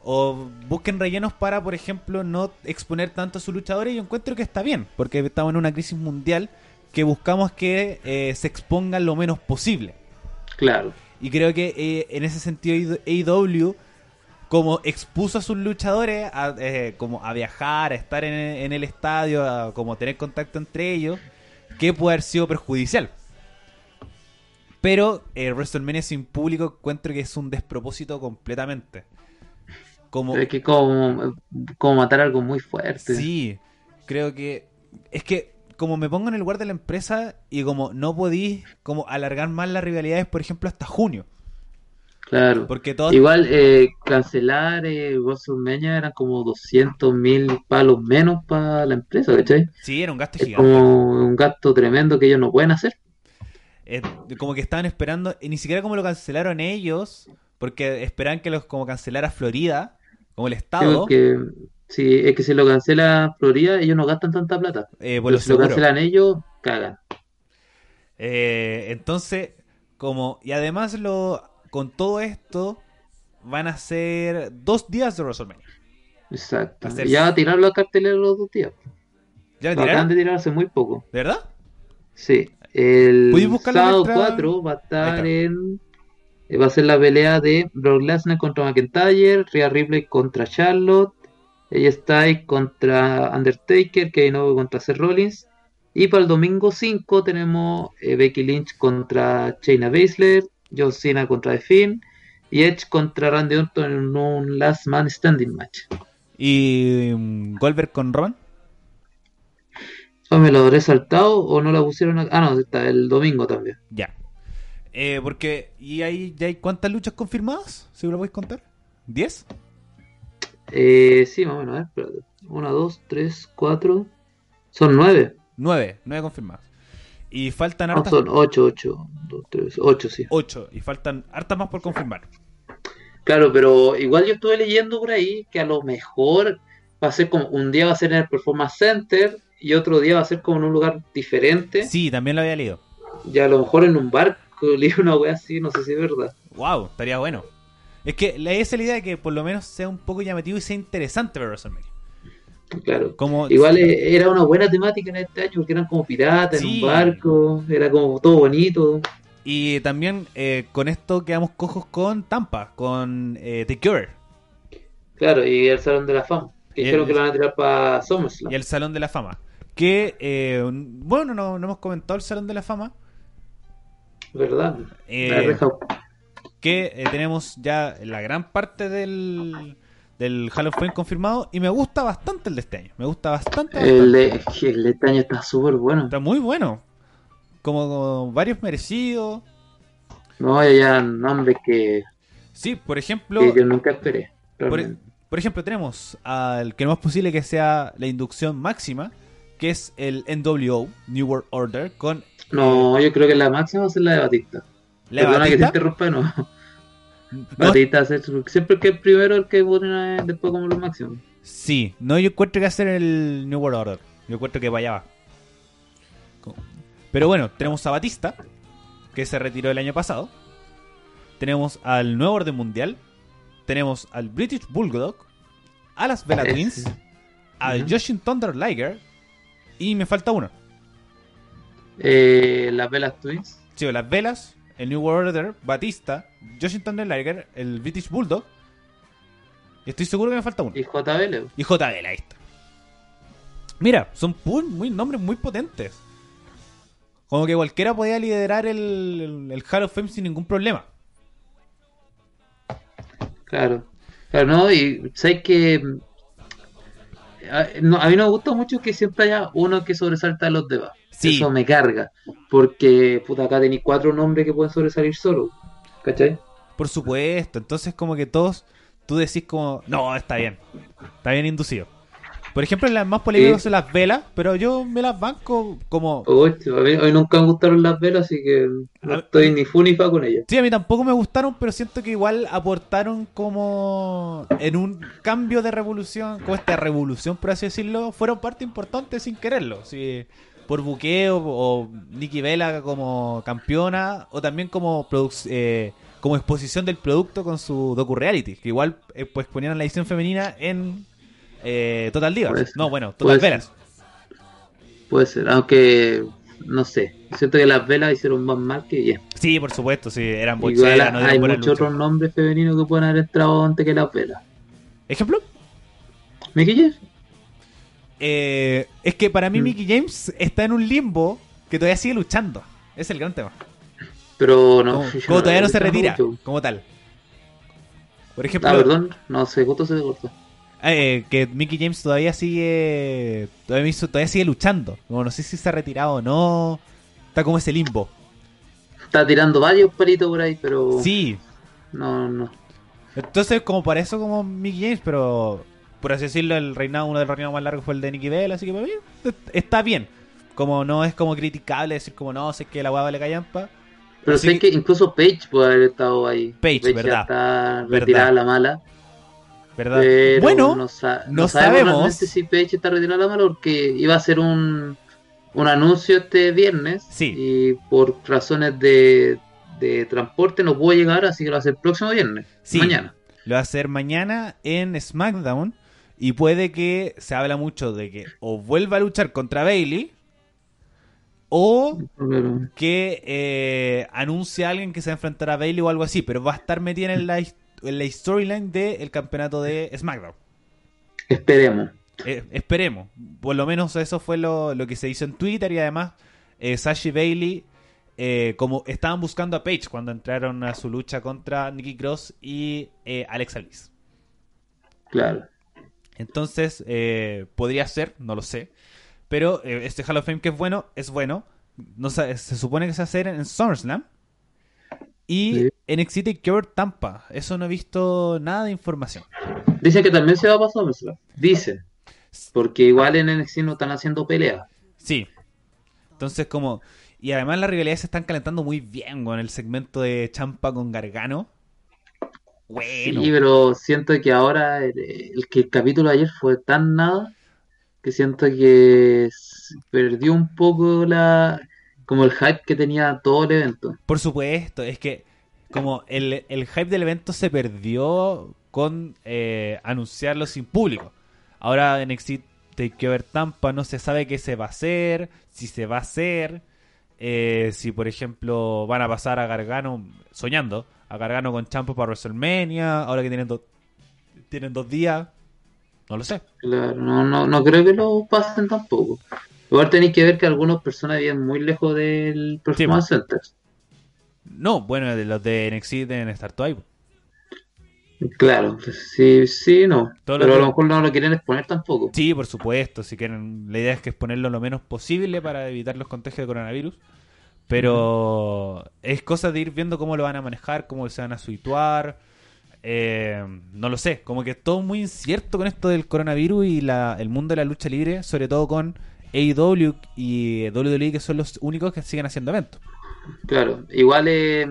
o busquen rellenos para, por ejemplo, no exponer tanto a sus luchadores y yo encuentro que está bien, porque estamos en una crisis mundial que buscamos que eh, se expongan lo menos posible. Claro. Y creo que eh, en ese sentido AEW como expuso a sus luchadores a, eh, como a viajar, a estar en, en el estadio, a como tener contacto entre ellos, que puede haber sido perjudicial. Pero eh, WrestleMania sin público encuentro que es un despropósito completamente. Como, Es que como, como matar algo muy fuerte. Sí, creo que es que como me pongo en el lugar de la empresa y como no podí como alargar más las rivalidades, por ejemplo, hasta junio. Claro. Porque todos... Igual eh, cancelar eh, WrestleMania eran como 200 mil palos menos para la empresa, ¿cachai? Sí, era un gasto Es gigante. como un gasto tremendo que ellos no pueden hacer. Eh, como que estaban esperando, y ni siquiera como lo cancelaron ellos, porque esperaban que los como cancelara Florida, como el Estado, que si es que si lo cancela Florida, ellos no gastan tanta plata. eh, por Pero los si lo cancelan ellos, cagan. Eh, entonces, como, y además lo, con todo esto, van a ser dos días de WrestleMania. Exacto. Hacer- Ya tiraron la cartelera los dos días. ¿Ya Lo acaban de tirar hace muy poco. ¿De verdad? Sí. El ¿Puedes buscarlo sábado mientras- 4 va a estar en. Eh, Va a ser la pelea de Brock Lesnar contra McIntyre, Rhea Ripley contra Charlotte, ella Styles contra Undertaker, Kevin Owens contra Seth Rollins. Y para el domingo 5 tenemos eh, Becky Lynch contra Shayna Baszler, John Cena contra The Finn y Edge contra Randy Orton en un Last Man Standing match. ¿Y mm, Goldberg con Roman? ¿O me lo habré saltado o no la pusieron? a- Ah, no, está el domingo también. Ya. Eh, porque, ¿y ahí ya hay cuántas luchas confirmadas? ¿Si me lo podéis contar? ¿10? Eh, sí, más o menos, a ver, espérate. Una, dos, tres, cuatro. Son nueve. Nueve, nueve confirmadas. Y faltan No, hartas. son ocho, ocho. Dos, tres, ocho, sí. Ocho. Y faltan hartas más por confirmar. Claro, pero igual yo estuve leyendo por ahí que a lo mejor va a ser como un día va a ser en el Performance Center y otro día va a ser como en un lugar diferente. Sí, también lo había leído. Y a lo mejor en un barco, leí una wea así, no sé si es verdad. Wow, estaría bueno. Es que la, esa es la idea de que por lo menos sea un poco llamativo y sea interesante ver WrestleMania. Claro. Como, Igual eh, era una buena temática en este año porque eran como piratas en un barco, era como todo bonito. Y también eh, con esto quedamos cojos con Tampa, con eh, The Cure Claro, y el Salón de la Fama. Que Y dijeron el- que lo van a tirar para SummerSlam. y el Salón de la Fama. Que, eh, bueno, no, no hemos comentado el Salón de la Fama. ¿Verdad? Eh, que eh, tenemos ya la gran parte del, del Hall of Fame confirmado y me gusta bastante el de este año. Me gusta bastante. el, de, el de este año está súper bueno. Está muy bueno. Como, como varios merecidos. No hay ya nombres que, Sí, por ejemplo, que yo nunca esperé. por, realmente. por ejemplo, tenemos al que no es posible que sea la inducción máxima, que es el NWO, New World Order, con No, yo creo que la máxima va a ser la de Batista. la Perdona que te Batista. interrumpa, no. No, Batista su- siempre que el primero el que ponen a- después como lo máximo. Sí, no, yo encuentro que hacer el New World Order. Yo encuentro que allá va. Pero bueno, tenemos a Batista, que se retiró el año pasado. Tenemos al nuevo orden mundial. Tenemos al British Bulldog. A las Bella. Twins. Al Ujú. Joshin Thunder Liger. Y me falta uno. Eh, las Velas Twins. Sí, las Velas, el New World Order, Batista, Joshin Thunder Liger, el British Bulldog. Y estoy seguro que me falta uno. Y JBL. Y JBL, ahí está. Mira, son muy, nombres muy potentes. Como que cualquiera podía liderar el, el, el Hall of Fame sin ningún problema. Claro. Claro, no, y sabes que mm, a, no, a mí no me gusta mucho que siempre haya uno que sobresalta a los demás. Sí. Eso me carga. Porque, puta, acá tenéis cuatro nombres que pueden sobresalir solo. ¿Cachai? Por supuesto. Entonces como que todos, tú decís como, no, está bien. Está bien inducido. Por ejemplo, las más polémicas Sí. son las velas, pero yo me las banco como... Uy, a mí, mí nunca me gustaron las velas, así que no estoy ni fu ni fa con ellas. Sí, a mí tampoco me gustaron, pero siento que igual aportaron como en un cambio de revolución, como esta revolución, por así decirlo, fueron parte importante sin quererlo. Sí, por buqueo o Nikki Vela como campeona o también como eh, como exposición del producto con su docu-reality, que igual eh, pues ponían la edición femenina en eh, Total Divas. No, bueno, Total ser. Velas. Puede ser, aunque no sé. Siento que las velas hicieron más mal que bien. Sí, por supuesto, sí, eran bocheras, no hay muchos otros nombres femeninos que pueden haber entrado antes que las velas. ¿Ejemplo? ¿Mickey? Eh, es que para mí Mm. Mickey James está en un limbo que todavía sigue luchando. Es el gran tema. Pero no. como, todavía no se retira, mucho. como tal. Por ejemplo, Ah, perdón, no sé, justo se cortó. eh, que Mickey James todavía sigue todavía, hizo- todavía sigue luchando. Como no sé si se ha retirado o no. Está como ese limbo. Está tirando varios palitos por ahí, pero Sí, no, no. Entonces, como para eso, como Mickey James, pero por así decirlo, el reinado, uno de los reinados más largos fue el de Nicky Bell, así que para mí está bien. Como no es como criticable decir como no, sé que la hueá vale callampa. Pero sé que... incluso Page puede haber estado ahí. Page, verdad. está retirada la mala. ¿Verdad? bueno, no, no, sabemos si Page está retirada la mala porque iba a ser un, un anuncio este viernes. Sí. Y por razones de, de transporte no pudo llegar, así que lo va a hacer el próximo viernes. Sí, mañana. Lo va a hacer mañana en SmackDown. Y puede que se habla mucho de que o vuelva a luchar contra Bailey o que eh, anuncie a alguien que se va a enfrentar a Bailey o algo así, pero va a estar metida en la, en la storyline del campeonato de SmackDown. Esperemos. Eh, esperemos. Por lo menos eso fue lo, que se hizo en Twitter y además eh, Sashi Bailey, eh, como estaban buscando a Paige cuando entraron a su lucha contra Nikki Cross y Alexa Bliss. Claro. Entonces, podría ser, no lo sé. Pero este Hall of Fame que es bueno, es bueno. No, se, supone que se va a hacer en SummerSlam. Y en Exit Cure Tampa. Eso no he visto nada de información. Dice que también se va a pasar Dice. Porque igual en NXT no están haciendo pelea. Sí. Entonces como... Y además las rivalidades se están calentando muy bien con el segmento de Champa con Gargano. Bueno. Sí, pero siento que ahora el, que el capítulo de ayer fue tan nada que siento que perdió un poco la como el hype que tenía todo el evento. Por supuesto, es que como el, el hype del evento se perdió con eh, anunciarlo sin público. Ahora en Exit Takeover Tampa no se sabe qué se va a hacer, si se va a hacer, eh, si por ejemplo van a pasar a Gargano, soñando, a Gargano con Champo para WrestleMania, ahora que tienen, tienen dos días, no lo sé. Claro, no, no, no creo que lo pasen tampoco. Igual tenéis que ver que algunas personas viven muy lejos del Performance Center. No, bueno, de los de NXT deben estar todavía. Claro, pues sí, sí, no. pero a lo mejor no lo quieren exponer tampoco. Sí, por supuesto. Si quieren, la idea es que exponerlo lo menos posible para evitar los contagios de coronavirus. Pero es cosa de ir viendo cómo lo van a manejar, cómo se van a situar. Eh, no lo sé, como que es todo muy incierto con esto del coronavirus y la, el mundo de la lucha libre, sobre todo con AEW y WWE, que son los únicos que siguen haciendo eventos. Claro, igual eh,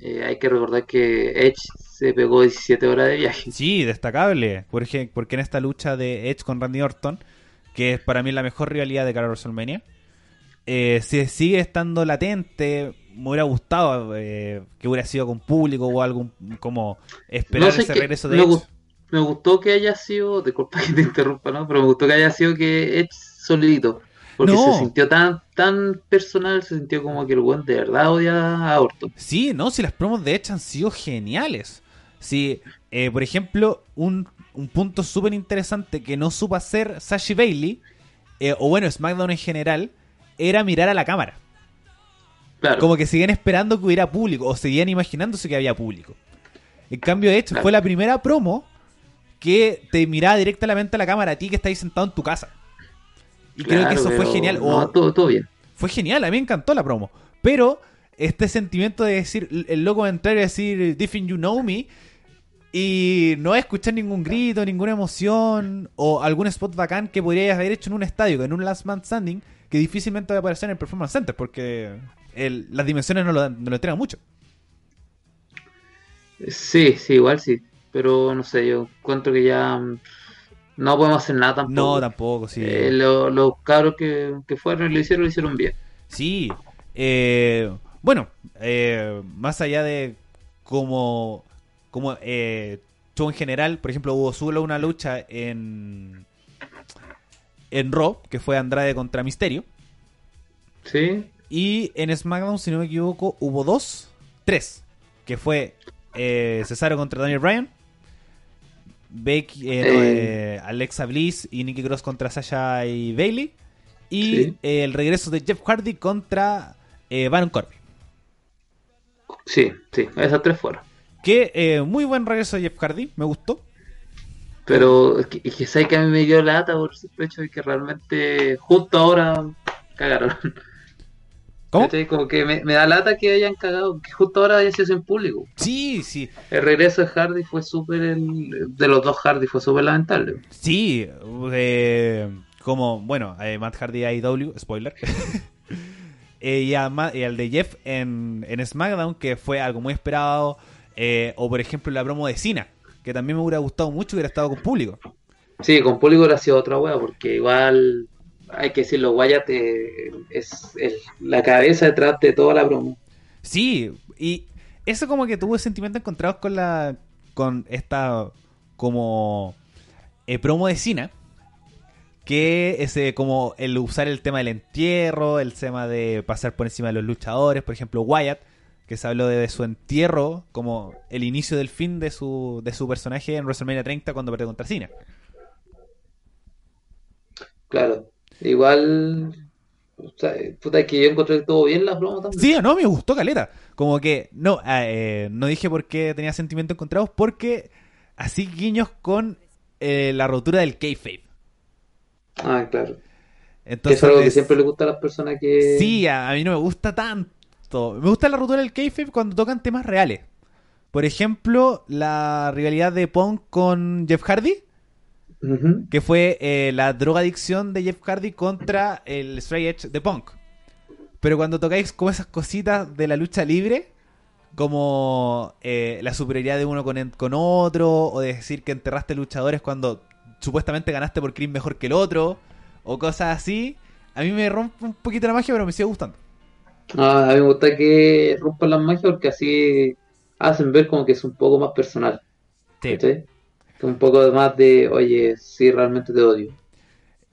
eh, hay que recordar que Edge se pegó 17 horas de viaje. Sí, destacable. Porque, porque en esta lucha de Edge con Randy Orton, que es para mí la mejor rivalidad de cara a WrestleMania, eh, se sigue estando latente. Me hubiera gustado eh, que hubiera sido con público o algo como esperar ese regreso de me Edge. me gustó que haya sido, disculpa que te interrumpa, ¿no? pero me gustó que haya sido que Edge solito. Porque se sintió tan, tan personal, se sintió como que el buen de verdad odia a Orton. Sí, no, si las promos de Edge han sido geniales. Si, eh, por ejemplo, un, punto súper interesante que no supo hacer Sashi Bailey, eh, o bueno, SmackDown en general, era mirar a la cámara. Como que seguían esperando que hubiera público, o seguían imaginándose que había público. En cambio, de hecho, fue la primera promo que te miraba directamente a la cámara a ti que estáis sentado en tu casa. Y creo que eso fue genial. todo, todo bien. Fue genial, a mí me encantó la promo. Pero este sentimiento de decir, el loco entrar y decir, Diffin You Know Me, y no escuchar ningún grito, ninguna emoción, o algún spot bacán que podrías haber hecho en un estadio, en un Last Man Standing, que difícilmente va a aparecer en el Performance Center, porque las dimensiones no lo, no lo entregan mucho. Sí, sí, igual sí. Pero no sé, yo encuentro que ya mm, no podemos hacer nada tampoco. No, tampoco, sí. Eh, los cabros que, que fueron y lo hicieron, lo hicieron bien. Sí. Eh, bueno, eh, más allá de como, como eh, en general, por ejemplo, hubo solo una lucha en, en Raw, que fue Andrade contra Misterio. Sí. Y en SmackDown, si no me equivoco, hubo dos, tres, que fue eh, Cesaro contra Daniel Bryan, Becky, eh, Alexa Bliss y Nikki Cross contra Sasha y Bailey, y el regreso de Jeff Hardy contra Baron Corbin. Sí, sí, esas tres fueron. Que eh, muy buen regreso de Jeff Hardy, me gustó. Pero es que, que que a mí me dio lata por el hecho de que realmente justo ahora cagaron. ¿Cómo? Como que me, me da lata que hayan cagado, que justo ahora haya sido en público. Sí, sí. El regreso de Hardy fue súper, el- de los dos Hardy fue súper lamentable. Sí, eh, como, bueno, eh, Matt Hardy AEW, spoiler. Eh, y, a y al de Jeff en, en SmackDown, que fue algo muy esperado. eh, o por ejemplo la promo de Cena, que también me hubiera gustado mucho que hubiera estado con público. Sí, con público hubiera sido otra wea, porque igual hay que decirlo, Wyatt es el- la cabeza detrás de toda la promo. Sí, y eso como que tuve sentimientos encontrados con la con esta como eh, promo de Cena que es eh, como el usar el tema del entierro, el tema de pasar por encima de los luchadores, por ejemplo Wyatt, que se habló de, su entierro como el inicio del fin de su de su personaje en WrestleMania 30 cuando perdió contra Cena. Claro, igual, o sea, puta, que yo encontré todo bien la promo también. Sí, no, me gustó caleta. Como que, no, ah, eh, no dije por qué tenía sentimientos encontrados, porque así guiños con eh, la rotura del kayfabe. Ah, claro. Es algo que siempre le gusta a las personas que... sí, a, a mí no me gusta tanto. Me gusta la rotura del kayfabe cuando tocan temas reales. Por ejemplo, la rivalidad de Punk con Jeff Hardy, que fue eh, la drogadicción de Jeff Hardy contra el Straight Edge de Punk. Pero cuando tocáis como esas cositas de la lucha libre, como eh, la superioridad de uno con, con otro, o de decir que enterraste luchadores cuando supuestamente ganaste por Cream mejor que el otro, o cosas así, a mí me rompe un poquito la magia, pero me sigue gustando. Ah, a mí me gusta que rompan las magias porque así hacen ver como que es un poco más personal. Sí. Que Un poco más de, oye, sí, realmente te odio.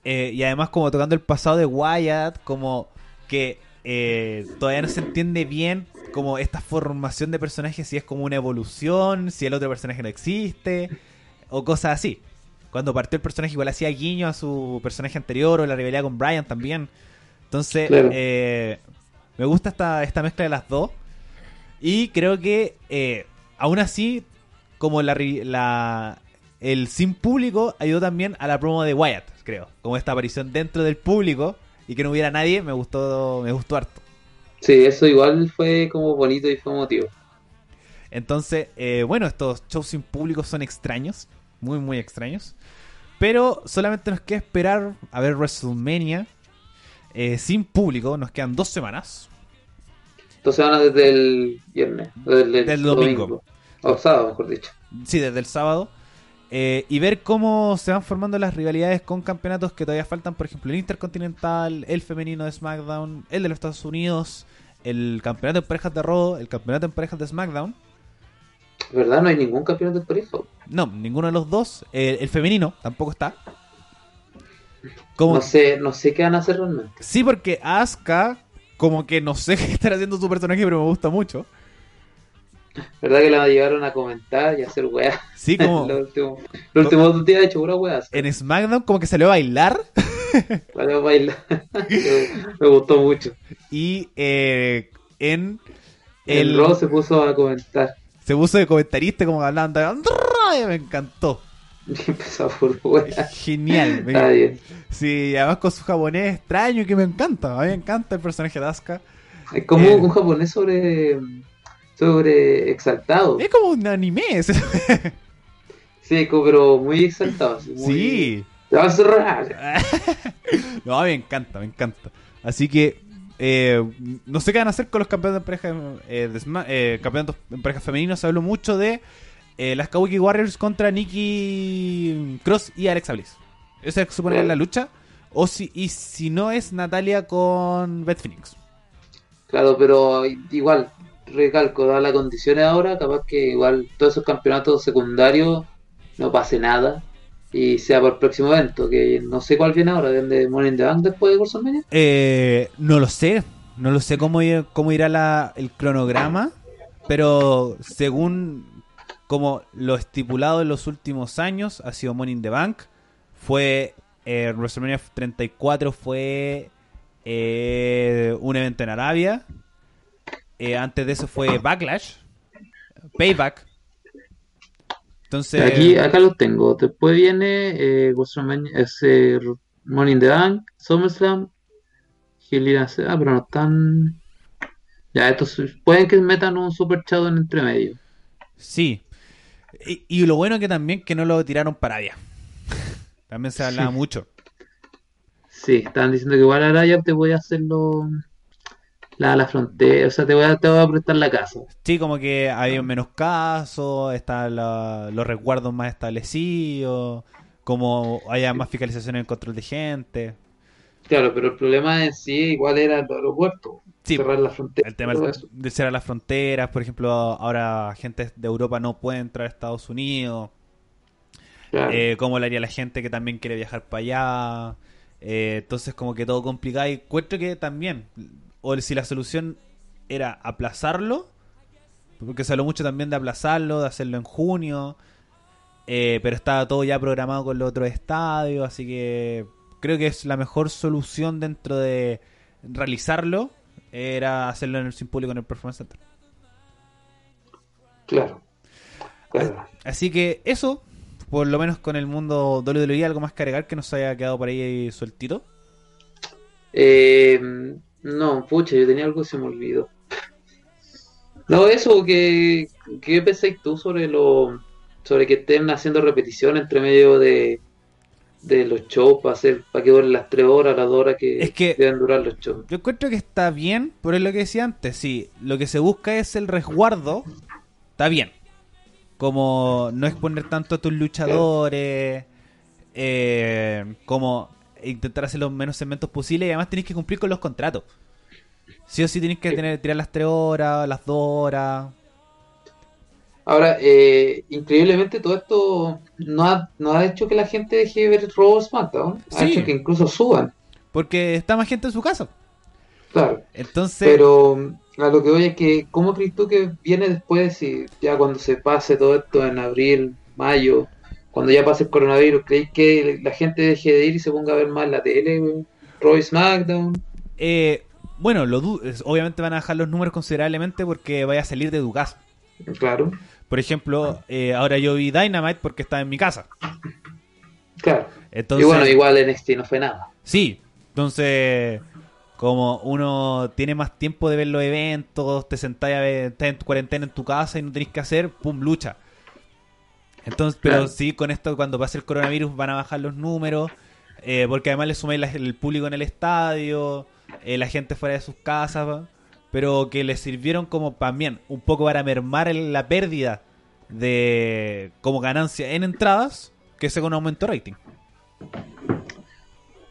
Eh, y además como tocando el pasado de Wyatt, como que eh, todavía no se entiende bien como esta formación de personajes, si es como una evolución, si el otro personaje no existe, o cosas así. Cuando partió el personaje igual hacía guiño a su personaje anterior o la rivalidad con Brian también. Entonces, Claro. eh, me gusta esta, esta mezcla de las dos. Y creo que eh, aún así, como la, la- el sin público ayudó también a la promo de Wyatt, creo. Como esta aparición dentro del público y que no hubiera nadie, me gustó, me gustó harto. Sí, eso igual fue como bonito y fue emotivo. Entonces, eh, bueno, estos shows sin público son extraños, muy, muy extraños. Pero solamente nos queda esperar a ver WrestleMania eh, sin público. Nos quedan dos semanas. Entonces van desde el viernes, desde el Del domingo. O sábado, mejor dicho. Sí, desde el sábado. Eh, y ver cómo se van formando las rivalidades con campeonatos que todavía faltan. Por ejemplo, el Intercontinental, el femenino de SmackDown, el de los Estados Unidos, el campeonato en parejas de Raw, el campeonato en parejas de SmackDown. ¿Verdad? No hay ningún campeonato de pareja. No, ninguno de los dos. El, el femenino tampoco está. Como No sé, no sé qué van a hacer realmente. Sí, porque Asuka, como que no sé qué estar haciendo su personaje, pero me gusta mucho. ¿Verdad que la llevaron a comentar y a hacer weas? Sí, como Los últimos, los últimos dos días he hecho pura weas. en SmackDown, como que salió a bailar. Para bailar. me, gustó mucho. Y eh, en El, el. Raw se puso a comentar. Se puso de comentarista, como hablando. Me encantó. Y empezó a por weas. Genial. me- bien. Sí, además con su japonés extraño que me encanta. A mí me encanta el personaje de Asuka. Es como Eh. un japonés sobre. sobre exaltado. Es como un anime. ese. Sí, pero muy exaltado. así, muy- Sí. Te vas a. No, me encanta, me encanta. Así que eh, no sé qué van a hacer con los campeonatos en pareja eh, de eh, campeonatos en pareja femeninos. Se habló mucho de eh, las Kabuki Warriors contra Nikki Cross y Alexa Bliss. Esa se supone es la lucha. O si, y si no es Natalia con Beth Phoenix. Claro, pero igual, recalco, dadas las condiciones ahora, capaz que igual todos esos campeonatos secundarios no pase nada y sea por el próximo evento, que no sé cuál viene ahora, ¿de Money in the Bank después de WrestleMania? Eh, no lo sé. No lo sé cómo, ir- cómo irá la, el cronograma. Pero según como lo estipulado en los últimos años, ha sido Money in the Bank. Fue eh, WrestleMania 34 fue eh, un evento en Arabia. Eh, antes de eso fue Backlash. Payback. Entonces, Aquí, acá los tengo. Después viene eh, WrestleMania, ese Money in the Bank, SummerSlam, Hell in a Cell- ah, pero no están. Ya, estos pueden que metan un super chado en entre medio. Sí. Y, y lo bueno que también que no lo tiraron para allá. también se hablaba mucho. Sí, estaban diciendo que igual ahora ya te voy a hacerlo la, la frontera, o sea, te voy, a, te voy a prestar la casa. Sí, como que había menos casos, están los resguardos más establecidos, como haya más fiscalización en el control de gente. Claro, pero el problema en sí igual era el aeropuerto, Sí, cerrar la frontera. El tema de cerrar las fronteras, por ejemplo, ahora gente de Europa no puede entrar a Estados Unidos. Claro. Eh, ¿Cómo lo haría la gente que también quiere viajar para allá? Eh, entonces, como que todo complicado. Y encuentro que también, o si la solución era aplazarlo, porque se habló mucho también de aplazarlo, de hacerlo en junio, eh, pero estaba todo ya programado con los otros estadios, así que creo que es la mejor solución dentro de realizarlo, era hacerlo en el sin público en el Performance Center. Claro. Claro. Así que eso, por lo menos con el mundo WWE, algo más que agregar que nos haya quedado por ahí sueltito. Eh, no, pucha, yo tenía algo que se me olvidó. No, eso, que, ¿qué pensáis tú sobre lo, sobre que estén haciendo repetición entre medio de, de los shows para hacer, para que duren las tres horas, las dos horas que, Es que- deben durar los shows? Yo encuentro que está bien, por lo que decía antes, sí, lo que se busca es el resguardo, está bien. Como no exponer tanto a tus luchadores, eh, como intentar hacer los menos segmentos posibles y además tenés que cumplir con los contratos. Sí o sí tenés que tener, tirar las tres horas, las dos horas. Ahora, eh, increíblemente todo esto no ha, no ha hecho que la gente deje de ver Raw o SmackDown, ha hecho que incluso suban, Porque está más gente en su casa. claro. Entonces, Pero a lo que voy es que, ¿cómo crees tú que viene después, si ya cuando se pase todo esto en abril, mayo, cuando ya pase el coronavirus, ¿creéis que la gente deje de ir y se ponga a ver más la tele, güey? Raw y SmackDown? eh, bueno, lo obviamente van a bajar los números considerablemente porque vaya a salir de tu casa. Claro, Por ejemplo, eh, ahora yo vi Dynamite porque estaba en mi casa. claro. Entonces, y bueno, igual en este no fue nada. sí, entonces como uno tiene más tiempo de ver los eventos, te sentás a ver, estás en tu cuarentena en tu casa y no tenés que hacer, pum, lucha. Entonces, pero Claro. sí, con esto cuando pase el coronavirus van a bajar los números, eh, porque además le sumáis la- el público en el estadio, eh, la gente fuera de sus casas. Pero que les sirvieron como también un poco para mermar la pérdida de como ganancia en entradas, que sea un aumento rating.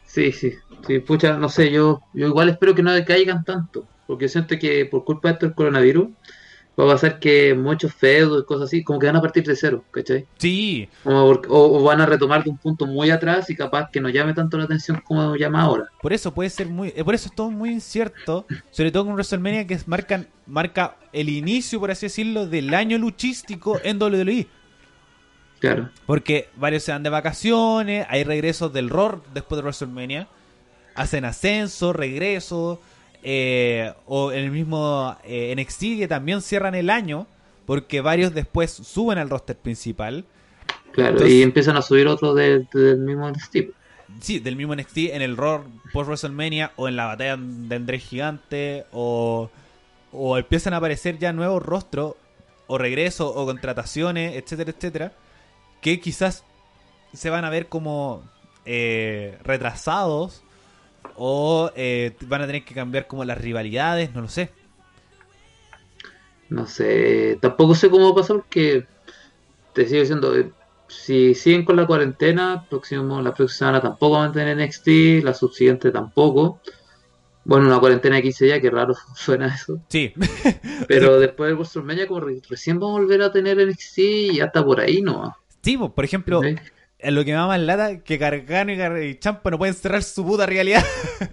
Sí, sí, sí, pucha, no sé, yo, yo igual espero que no decaigan tanto, porque siento que por culpa de esto del coronavirus va a pasar que muchos feudos y cosas así, como que van a partir de cero, ¿cachai? Sí, Como porque- o, o van a retomar de un punto muy atrás y capaz que no llame tanto la atención como llama ahora. Por eso puede ser muy, eh, por eso es todo muy incierto, sobre todo con WrestleMania que marcan, marca el inicio, por así decirlo, del año luchístico en WWE. Claro, Porque varios se dan de vacaciones, hay regresos del ROR después de WrestleMania, hacen ascenso, regreso, eh, o en el mismo eh, NXT que también cierran el año, porque varios después suben al roster principal. claro, Entonces- y empiezan a subir otros del, del mismo tipo. Sí, del mismo NXT en el Raw post WrestleMania o en la batalla de Andrés Gigante o, o empiezan a aparecer ya nuevos rostros o regresos o contrataciones, etcétera, etcétera, que quizás se van a ver como eh, retrasados o eh, van a tener que cambiar como las rivalidades, no lo sé. No sé, tampoco sé cómo va a pasar porque te sigo diciendo, eh, si siguen con la cuarentena, próximo, la próxima semana tampoco van a tener NXT, la subsiguiente tampoco. Bueno, una cuarentena de 15 días, que raro suena eso. Sí, Pero después de WrestleMania, como re- recién vamos a volver a tener NXT y ya está por ahí, ¿no? sí, por ejemplo, ¿Sí? Lo que me da más lata que Gargano y, Gar- y Champa no pueden cerrar su puta realidad.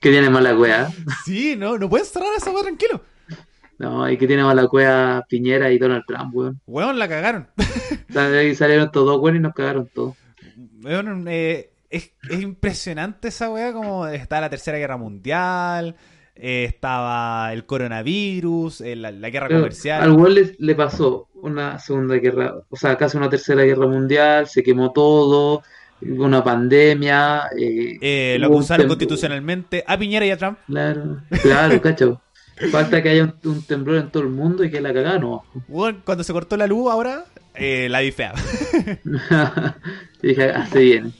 Que tiene mala cueva. sí, no, no pueden cerrar esa weá tranquilo. No, y que tiene mala cueva Piñera y Donald Trump, weón. Weón, la cagaron. Salieron estos dos weones y nos cagaron todos. Weón, eh, es, es impresionante esa weá, como está la Tercera Guerra Mundial, eh, estaba el coronavirus, eh, la, la guerra Pero comercial. Al le, le pasó una segunda guerra, o sea, casi una tercera guerra mundial, se quemó todo, hubo una pandemia. eh, Eh, lo acusaron constitucionalmente a Piñera y a Trump. Claro, claro, cacho. Falta que haya un, un temblor en todo el mundo y que la cagada no. Bueno, cuando se cortó la luz ahora, eh, la vi fea. Dije, así viene.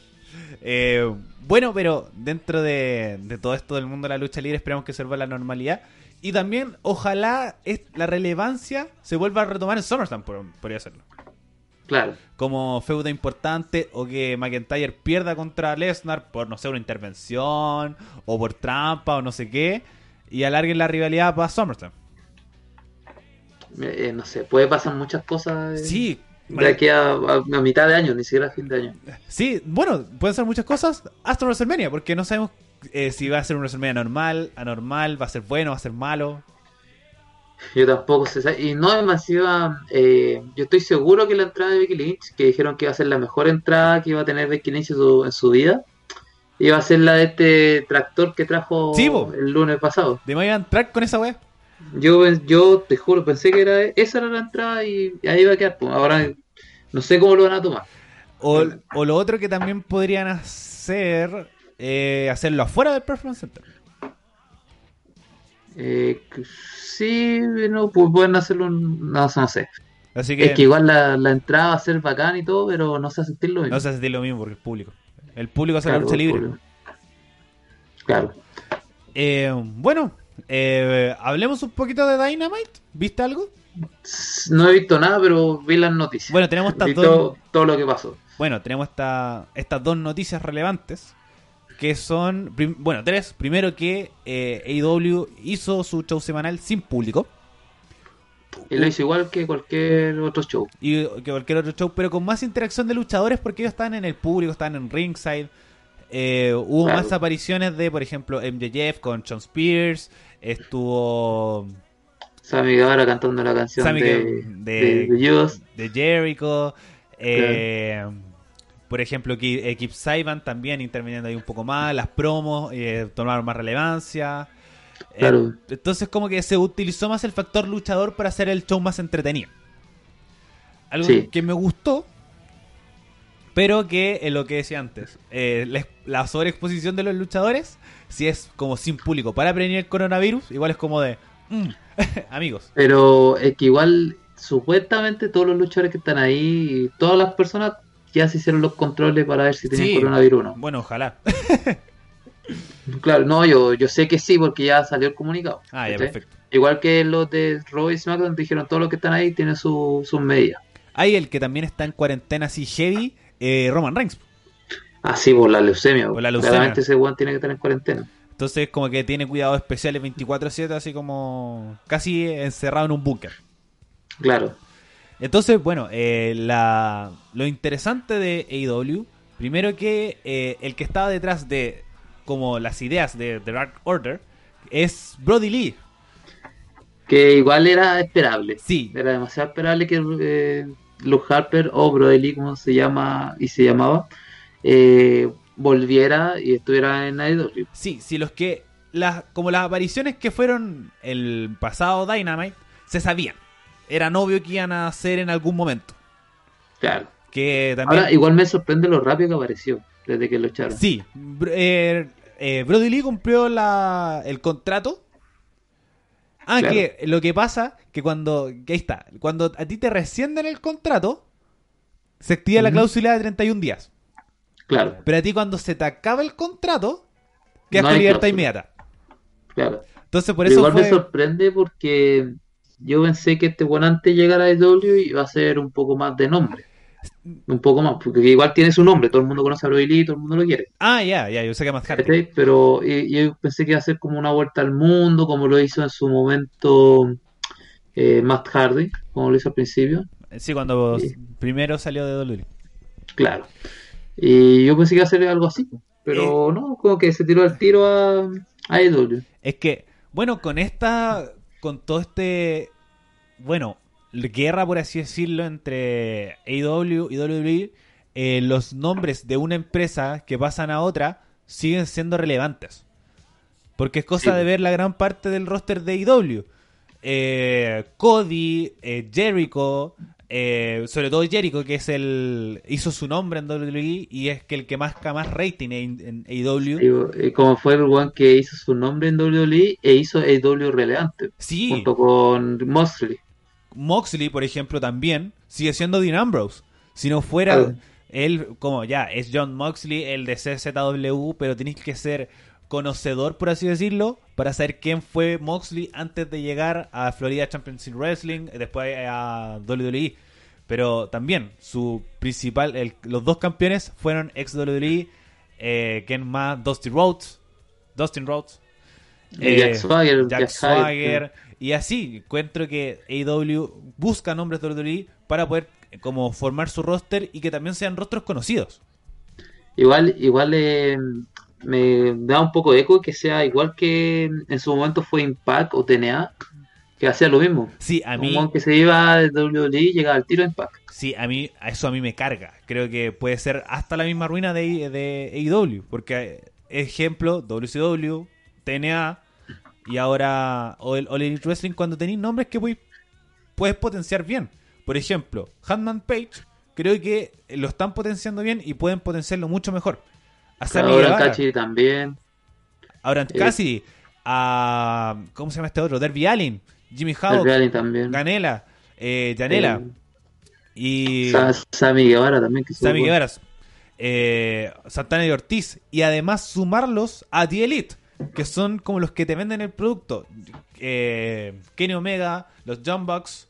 Eh, bueno, pero dentro de, de todo esto del mundo de la lucha libre esperamos que se vuelva a la normalidad. Y también, ojalá es- la relevancia se vuelva a retomar en SummerSlam, por- podría hacerlo. Claro. Como feudo importante o que McIntyre pierda contra Lesnar por, no sé, una intervención o por trampa o no sé qué. Y alarguen la rivalidad para SummerSlam. Eh, eh, no sé, puede pasar muchas cosas eh, Sí, de aquí a, a- a mitad de año, ni siquiera a fin de año. Sí, bueno, pueden ser muchas cosas hasta WrestleMania, porque no sabemos eh, si va a ser un WrestleMania normal, anormal, va a ser bueno, va a ser malo. Yo tampoco sé. Y no demasiado. eh, yo estoy seguro que la entrada de Becky Lynch, que dijeron que iba a ser la mejor entrada que iba a tener Becky Lynch en su, en su vida, iba a ser la de este tractor que trajo el lunes pasado. ¿De a entrar con esa wea? Yo, yo te juro, pensé que era esa era la entrada y ahí iba a quedar. pues. Ahora no sé cómo lo van a tomar. O, o lo otro que también podrían hacer, eh, hacerlo afuera del Performance Center. Eh, sí, no, pues pueden hacerlo. No, no sé. Así que, Es que igual la, la entrada va a ser bacán y todo, pero no se va a sentir lo mismo. no se hace lo mismo porque el público. El público hace Claro, la lucha libre. Claro. Eh, bueno, eh, hablemos un poquito de Dynamite. ¿Viste algo? No he visto nada, pero vi las noticias. Bueno, tenemos estas Vi dos. todo, todo lo que pasó. Bueno, tenemos esta, estas dos noticias relevantes. Que son, prim- bueno, tres. Primero que eh, AEW hizo su show semanal sin público. Y lo hizo igual que cualquier otro show. Y que cualquier otro show, pero con más interacción de luchadores porque ellos estaban en el público, estaban en ringside. Eh, hubo Claro. más apariciones de, por ejemplo, MJF con Sean Spears. Estuvo Sammy Guevara cantando la canción Sammy de, de, Jericho. eh, Por ejemplo, Kip Saiban también interviniendo ahí un poco más. Las promos eh, tomaron más relevancia. Eh, entonces, como que se utilizó más el factor luchador para hacer el show más entretenido. Algo Sí. que me gustó, pero que es lo que decía antes. eh, la, la sobreexposición de los luchadores, si es como sin público para prevenir el coronavirus, igual es como de. mm, amigos. Pero es que igual, supuestamente todos los luchadores que están ahí, todas las personas ya se hicieron los controles para ver si tenían Sí. coronavirus o no. Bueno, ojalá. Claro, no, yo, yo sé que sí, porque ya salió el comunicado. Ah, ya, perfecto. Igual que los de Raw y SmackDown dijeron todos los que están ahí tienen su- sus medidas. Hay el que también está en cuarentena así heavy, eh, Roman Reigns. Así por la leucemia. Por la leucemia. Claramente ese weón tiene que estar en cuarentena. Entonces como que tiene cuidados especiales 24/7, así como casi encerrado en un búnker. Claro. Entonces, bueno, eh, la, lo interesante de AEW, primero que eh, el que estaba detrás de como las ideas de The Dark Order es Brody Lee. Que igual era esperable. Sí, Era demasiado esperable que eh, Luke Harper o Brody Lee, como se llama y se llamaba, eh, volviera y estuviera en AEW. sí, sí, los que las como las apariciones que fueron el pasado Dynamite se sabían. Era obvio que iban a hacer en algún momento. Claro. Que también Ahora, igual me sorprende lo rápido que apareció desde que lo echaron. Sí, eh, eh, Brody Lee cumplió la, el contrato. Ah, Claro. que lo que pasa que cuando que ahí está, cuando a ti te rescinden el contrato, se activa la Ujú. cláusula de 31 días. Claro, Pero a ti cuando se te acaba el contrato, quedas No con libertad cláusula. inmediata. claro. Entonces por Pero eso igual fue me sorprende porque yo pensé que este buen antes de llegar a AEW iba a ser un poco más de nombre. Un poco más, porque igual tiene su nombre, todo el mundo conoce a Brody Lee, todo el mundo lo quiere. Ah, ya, ya, yo sé que más. ¿cachai? Pero yo pensé que iba a ser como una vuelta al mundo, como lo hizo en su momento eh, Matt Hardy, como lo hizo al principio. Sí, cuando primero salió de WWE. Claro. Y yo pensé que iba a ser algo así, pero Eh. no, como que se tiró al tiro a, a AEW. Es que, bueno, con esta, con todo este, bueno, guerra, por así decirlo, entre AEW y WWE, eh, los nombres de una empresa que pasan a otra siguen siendo relevantes. Porque es cosa Sí. de ver la gran parte del roster de AEW. Eh, Cody, eh, Jericho, eh, sobre todo Jericho, que es el hizo su nombre en WWE y es que el que más más rating en, en AEW. Como fue el one que hizo su nombre en WWE e hizo AEW relevante. Sí. Junto con Moxley. Moxley, por ejemplo, también sigue siendo Dean Ambrose. Si no fuera él, como ya, es John Moxley, el de CZW, pero tenéis que ser conocedor, por así decirlo, para saber quién fue Moxley antes de llegar a Florida Championship Wrestling, después a WWE. Pero también, su principal, el- los dos campeones fueron ex WWE, eh, ¿quién más? Dusty Rhodes, Dustin Rhodes, Y Jack Swagger, Jack Jack Swagger, y así encuentro que AEW busca nombres de WWE para poder eh, como formar su roster y que también sean rostros conocidos. Igual, igual eh, me da un poco de eco que sea igual que en su momento fue Impact o TNA, que hacía lo mismo. Sí, a mí, Un que se iba de WWE y llegaba al tiro Impact. sí, a mí, eso a mí me carga. Creo que puede ser hasta la misma ruina de, de AEW, porque eh, ejemplo, WCW, TNA y ahora All Elite Wrestling cuando tenéis nombres que puedes, puedes potenciar bien. Por ejemplo, Handman Page, creo que lo están potenciando bien y pueden potenciarlo mucho mejor. A Ahora. Cachi también. Ahora Eh, Cassidy, a ¿cómo se llama este otro? Derby Allin, Jimmy El Havoc, Reality también. Ganela, eh, Janela y Eh, Sa- Sammy Guevara también. Que Sammy. Guevara, eh, Santana y Ortiz y además sumarlos a The Elite, que son como los que te venden el producto. Eh, Kenny Omega, los John Bucks,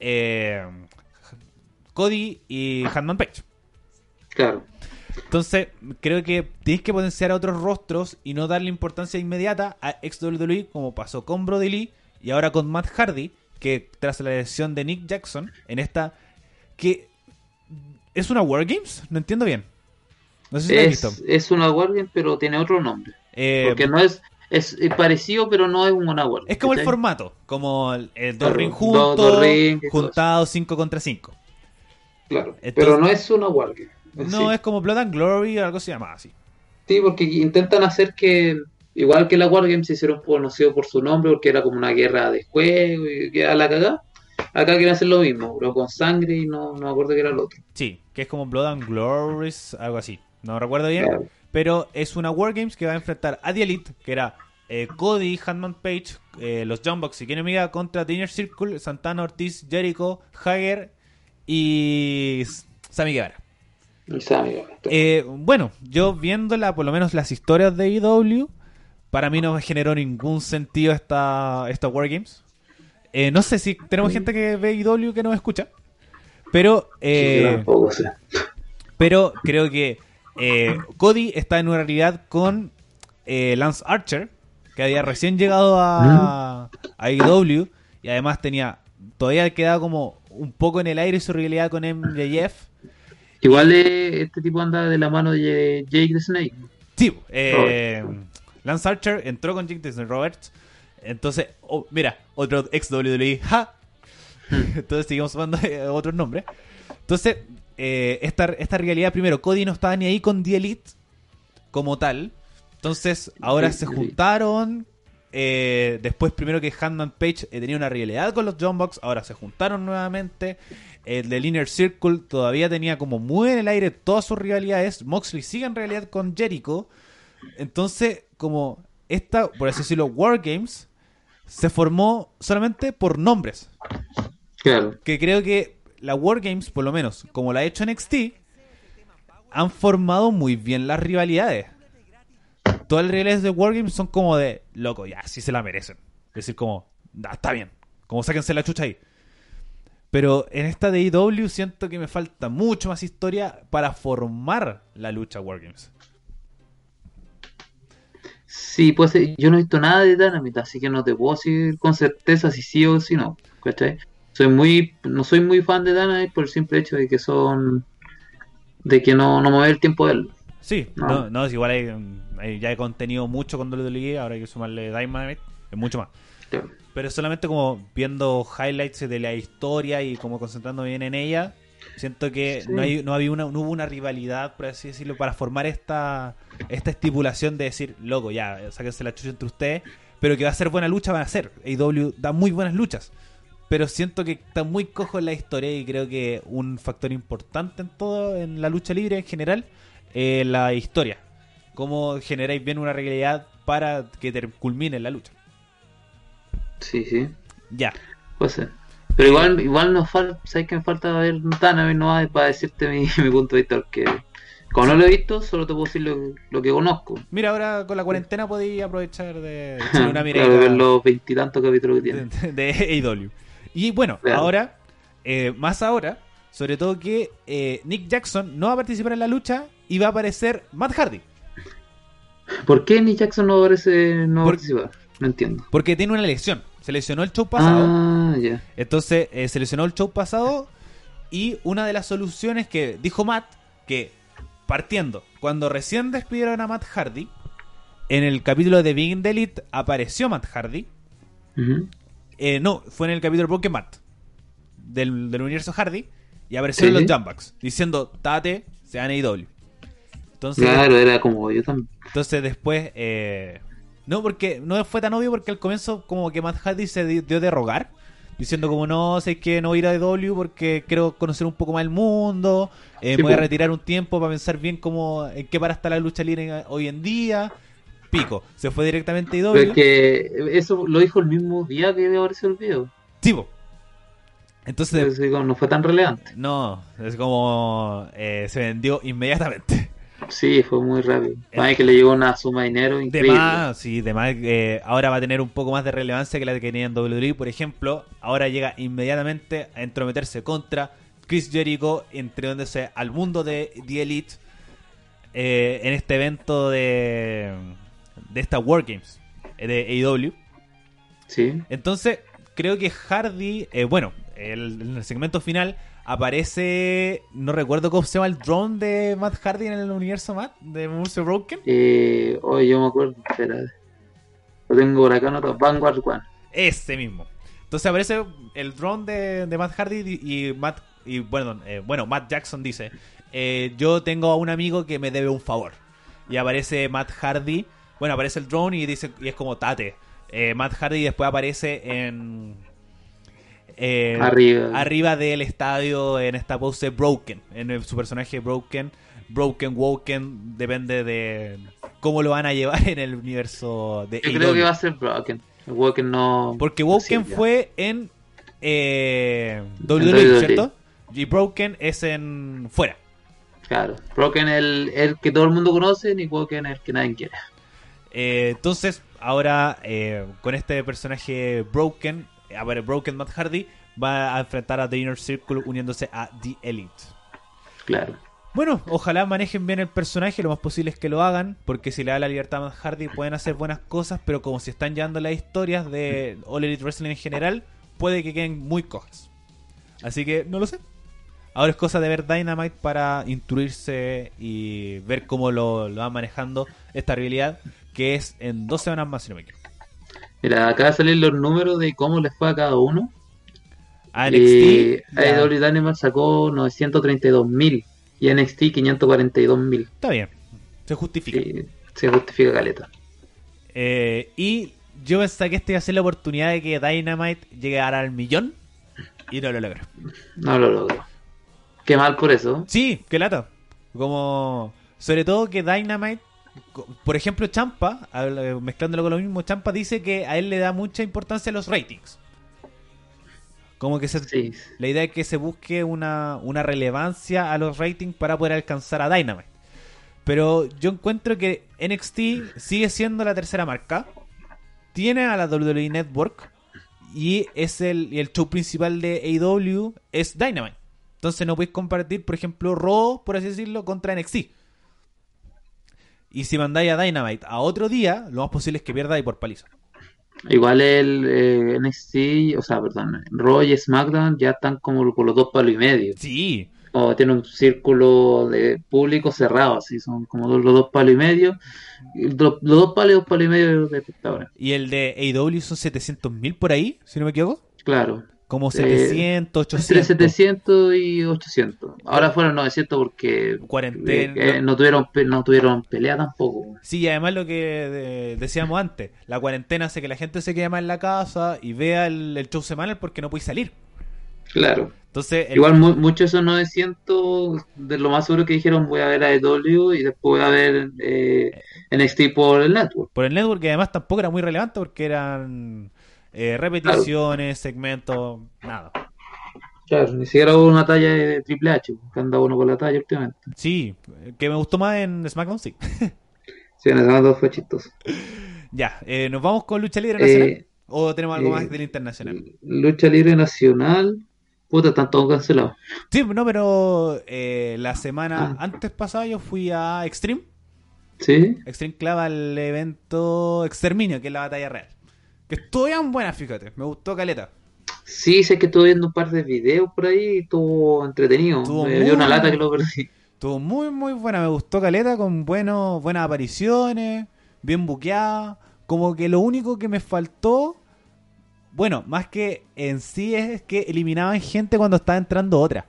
eh, Cody y Hanman Page. Claro. Entonces, creo que tienes que potenciar a otros rostros y no darle importancia inmediata a ex WWE, como pasó con Brody Lee y ahora con Matt Hardy, que tras la lesión de Nick Jackson, en esta. que ¿Es una Wargames? No entiendo bien. No sé si lo has visto. Es, es una Wargame, pero tiene otro nombre. Eh, Porque no es, es, parecido, pero no es una Wargame. es como el formato, como el, el dos Claro, ring juntos, ring juntados 5 contra 5. Claro. Entonces- pero no es una Wargame. en No, sí. es como Blood and Glory o algo se llama así. Sí, porque intentan hacer que, igual que la Wargame se hicieron conocidos por su nombre, porque era como una guerra de juego y que a la cagada. Acá quieren hacer lo mismo, pero con sangre y no, no me acuerdo que era el otro. Sí, que es como Blood and Glories, algo así. No recuerdo bien. Claro. Pero es una Wargames que va a enfrentar a The Elite, que era eh, Cody, Handman Page, eh, los Bucks y Kenny Omega contra The Inner Circle, Santana Ortiz, Jericho, Hager y Sammy Guevara. Y Sammy Guevara. Eh, bueno, yo viéndola, por lo menos las historias de IW, para mí no me generó ningún sentido esta, esta Wargames. No sé si tenemos gente que ve IW que nos escucha, pero... Sí, tampoco pero creo que eh, Cody está en una realidad con eh, Lance Archer, que había recién llegado a, a AEW y además tenía todavía quedaba como un poco en el aire su realidad con MJF. Igual eh, este tipo anda de la mano de Jake the Snake. Sí, eh, Lance Archer entró con Jake Disney Roberts. Entonces, oh, mira, otro ex WWE. ¡Ja! Entonces seguimos sumando eh, otros nombres. Entonces, eh, esta, esta realidad, primero, Cody no estaba ni ahí con The Elite como tal. Entonces, ahora se juntaron. eh, después, primero que Handman Page eh, tenía una realidad con los John Box, ahora se juntaron nuevamente. El del Inner Circle todavía tenía como muy en el aire todas sus rivalidades. Moxley sigue en realidad con Jericho. Entonces, como esta, por así decirlo, Wargames se formó solamente por nombres. Claro. Que creo que la Wargames, por lo menos, como la ha hecho NXT, han formado muy bien las rivalidades. Todas las rivalidades de Wargames son como de, loco, ya, sí se la merecen. Es decir, como, "Ah, está bien, como sáquense la chucha ahí. Pero en esta de IW siento que me falta mucho más historia para formar la lucha Wargames. Sí, pues eh, yo no he visto nada de Dynamite, así que no te puedo decir con certeza si sí o si no. ¿Cachai? Soy muy, no soy muy fan de Dynamite por el simple hecho de que son, de que no, no doy el tiempo de él. Sí, no, No. no, es igual hay, hay- ya he contenido mucho con WWE, ahora hay que sumarle Dynamite, es mucho más. Pero solamente como viendo highlights de la historia y como concentrando bien en ella, siento que Sí. no, hay, no, había una, no hubo una rivalidad, por así decirlo, para formar esta, esta estipulación de decir, loco, ya, sáquense la chucha entre ustedes, pero que va a ser buena lucha, van a ser. AEW da muy buenas luchas. Pero siento que está muy cojo en la historia y creo que un factor importante en todo, en la lucha libre en general, es la historia. Cómo generáis bien una realidad para que te culmine la lucha. Sí, sí. Ya. Puede ser. Pero igual, igual nos falta, ¿sabes que me falta ver Dynamite no hay para decirte mi, mi punto de vista? Porque como no lo he visto, solo te puedo decir lo, lo que conozco. Mira, ahora con la cuarentena podéis aprovechar de echar una mirada ver los veintitantos capítulos que tiene. de, de. Y bueno, ahora, eh, más ahora, sobre todo que eh, Nick Jackson no va a participar en la lucha y va a aparecer Matt Hardy. ¿Por qué Nick Jackson no parece no Por- participar? No entiendo. Porque tiene una lesión. Se lesionó el show pasado. Ah, ya. Entonces, eh, se lesionó el show pasado. Y una de las soluciones que dijo Matt, que partiendo, cuando recién despidieron a Matt Hardy, en el capítulo de Big Elite apareció Matt Hardy. Ujú. Eh, no, fue en el capítulo Matt del, del universo Hardy. Y aparecieron Sí. los Jumbucks diciendo: Tate, se van a AEW. Entonces, Claro, era como yo también. entonces después. eh, no, porque no fue tan obvio porque al comienzo, como que Matt Hardy se di- dio de rogar. Diciendo como no, sé que no voy a ir a AEW porque quiero conocer un poco más el mundo. eh, Sí, me voy a retirar un tiempo para pensar bien cómo, en qué para está la lucha libre hoy en día. Pico. Se fue directamente a Pero AEW. es que eso lo dijo el mismo día que apareció el video. Sí. Entonces, digo, no fue tan relevante. No, es como eh, se vendió inmediatamente. Sí, fue muy rápido. Además que le llegó una suma de dinero De increíble. más, sí, de más, eh, ahora va a tener un poco más de relevancia que la que tenía en WWE. Por ejemplo, ahora llega inmediatamente a entrometerse contra Chris Jericho, entregándose al mundo de The Elite eh, en este evento de, de esta War Games eh, de AEW. Sí. Entonces, creo que Hardy, eh, bueno, el- en el segmento final aparece, no recuerdo cómo se llama el drone de Matt Hardy en el universo Matt, de Murphy Broken. Eh, yo me acuerdo, espera. Lo tengo por acá anotado. Vanguard One. Ese mismo. Entonces aparece el drone de, de Matt Hardy y, y Matt y bueno, eh, bueno, Matt Jackson dice, eh, yo tengo a un amigo que me debe un favor. Y aparece Matt Hardy, bueno, aparece el drone y dice y es como Tate. Eh, Matt Hardy después aparece en eh, Arriba. arriba del estadio en esta pose Broken, en el- su personaje Broken, Broken Woken, depende de cómo lo van a llevar en el universo de Yo creo que va a ser Broken. Woken no. Porque Woken Sí, fue en eh, WWE, WWE. ¿cierto? Y Broken es en fuera. Claro. Broken es el, el que todo el mundo conoce, y Woken es el que nadie quiere. Eh, entonces, ahora eh, con este personaje Broken, a ver, Broken Matt Hardy va a enfrentar a The Inner Circle uniéndose a The Elite. Claro. Bueno, ojalá manejen bien el personaje, lo más posible es que lo hagan, porque si le da la libertad a Matt Hardy pueden hacer buenas cosas, pero como se están llevando las historias de All Elite Wrestling en general, puede que queden muy cojas. Así que no lo sé. Ahora es cosa de ver Dynamite para instruirse y ver cómo lo, lo van manejando esta realidad, que es en dos semanas más, si no me equivoco. Mira, acá salen los números de cómo les fue a cada uno. A NXT, ya, AEW Dynamite sacó 932.000 y NXT 542.000. está bien, se justifica. Sí, se justifica caleta. Eh, y yo pensé que esta iba a ser la oportunidad de que Dynamite llegara al millón y no lo logró. No lo logro. Qué mal por eso. Sí, qué lata. Como, sobre todo que Dynamite, por ejemplo, Champa, mezclándolo con lo mismo, Champa dice que a él le da mucha importancia a los ratings. Como que se, Sí. la idea es que se busque una, una relevancia a los ratings para poder alcanzar a Dynamite. Pero yo encuentro que NXT sigue siendo la tercera marca. Tiene a la WWE Network. Y es el, el show principal de AEW es Dynamite. Entonces no podéis compartir, por ejemplo, Raw, por así decirlo, contra NXT. Y si mandáis a Dynamite a otro día, lo más posible es que pierda y por paliza. Igual el eh, NXT, o sea, perdón, Raw y SmackDown ya están como por los dos palos y medio. Sí, O tiene un círculo de público cerrado, así son como los dos palos y medio. Los, los dos palos y dos palos y medio de espectadores. y el de AEW son 700.000 por ahí, si no me equivoco. Claro. Como Eh, 700, Entre 800. 700 y 800. Ahora fueron 900 porque Cuarentena. eh, eh, no tuvieron no tuvieron pelea tampoco. Sí, y además lo que de- decíamos antes, la cuarentena hace que la gente se quede más en la casa y vea el, el show semanal porque no puede salir. Claro. Entonces, el- Igual mu- muchos de esos 900, de lo más seguro que dijeron voy a ver a EW y después voy a ver eh, NXT por el network. por el network, que además tampoco era muy relevante porque eran eh, repeticiones, segmentos, nada. Claro, ni siquiera hubo una talla de Triple H, que anda uno con la talla últimamente. Sí, que me gustó más en SmackDown, sí. Sí, en momento fue chistoso. ya, eh, ¿nos vamos con lucha libre nacional? Eh, ¿O tenemos algo más del internacional? Lucha libre nacional, puta, están todos cancelados. Sí, no, pero la semana Ah. antes pasada yo fui a Extreme. ¿Sí? Extreme Club al evento Exterminio, que es la batalla real. Que estuvo bien buena, fíjate. Me gustó Caleta. Sí, sé que estuve viendo un par de videos por ahí y estuvo entretenido. Estuvo Me dio una lata que lo perdí. Estuvo muy, muy buena. Me gustó Caleta con buenos, buenas apariciones, bien buqueada. Como que lo único que me faltó, bueno, más que en sí es que eliminaban gente cuando estaba entrando otra.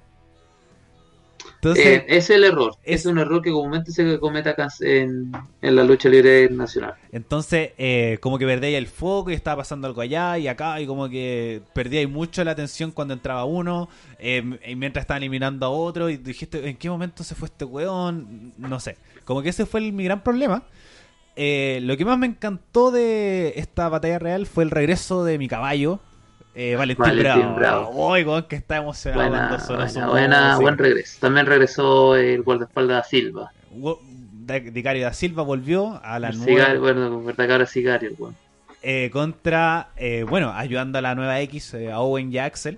Entonces, Eh, es el error. es- Es un error que comúnmente se comete acá en, en la lucha libre nacional. Entonces, eh, como que perdíais el foco y estaba pasando algo allá y acá, y como que perdíais mucho la atención cuando entraba uno, eh, y mientras estaban eliminando a otro, y dijiste, ¿en qué momento se fue este weón? No sé. Como que ese fue el- mi gran problema. Eh, lo que más me encantó de esta batalla real fue el regreso de mi caballo, eh, Valentín, Valentín Bravo. Uy, weón, que está emocionado Buena, cuando sonó su buena, buena- música. buen regreso. También regresó el guardaespaldas Silva. Dicario da Silva volvió a la El nueva... Sigario, bueno, verdad que el weón. eh, contra, eh, bueno, ayudando a la nueva X, eh, a Owen y a Axel.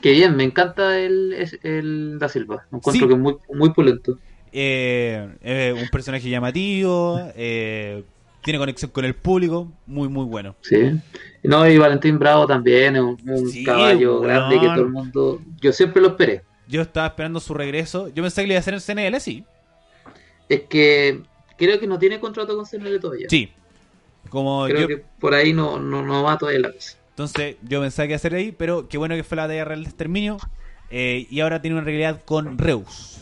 Qué bien, me encanta el, el Da Silva. Encuentro Sí. que es muy, muy pulento. Eh, un personaje llamativo, eh, tiene conexión con el público, muy, muy bueno. Sí. No, y Valentín Bravo también es un, un Sí, caballo weón. grande que todo el mundo. Yo siempre lo esperé. Yo estaba esperando su regreso. Yo pensé que le iba a hacer en CNL, sí. Es que creo que no tiene contrato con CNL todavía. Sí. Como Creo yo, que por ahí no, no, no va todavía la cosa. Entonces yo pensé que iba a hacer ahí, pero qué bueno que fue la batalla real de exterminio. eh, y ahora tiene una realidad con Reus.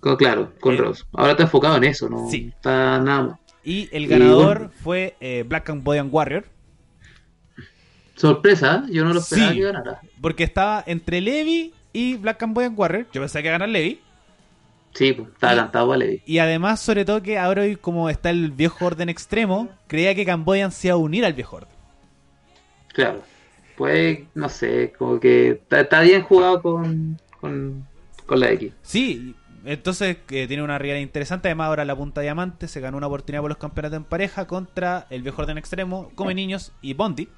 Con- claro, con Eh, Ross. Ahora está enfocado en eso, no Sí. está nada más. Y el ganador fue eh, Black and Warrior. Sorpresa, yo no lo esperaba Sí. que ganara. Porque estaba entre Levi y Black and Warrior. Yo pensé que iba a ganar Levi. Sí, pues, estaba cantado a Levi. Y además, sobre todo que ahora hoy como está el viejo orden extremo, creía que Cambodian se iba a unir al viejo orden. Claro. Pues, no sé, como que está, está bien jugado con, con, con la X. Sí, entonces eh, tiene una realidad interesante. Además, ahora la punta diamante se ganó una oportunidad por los campeonatos en pareja contra el viejo orden extremo, Come Niños y Bondi.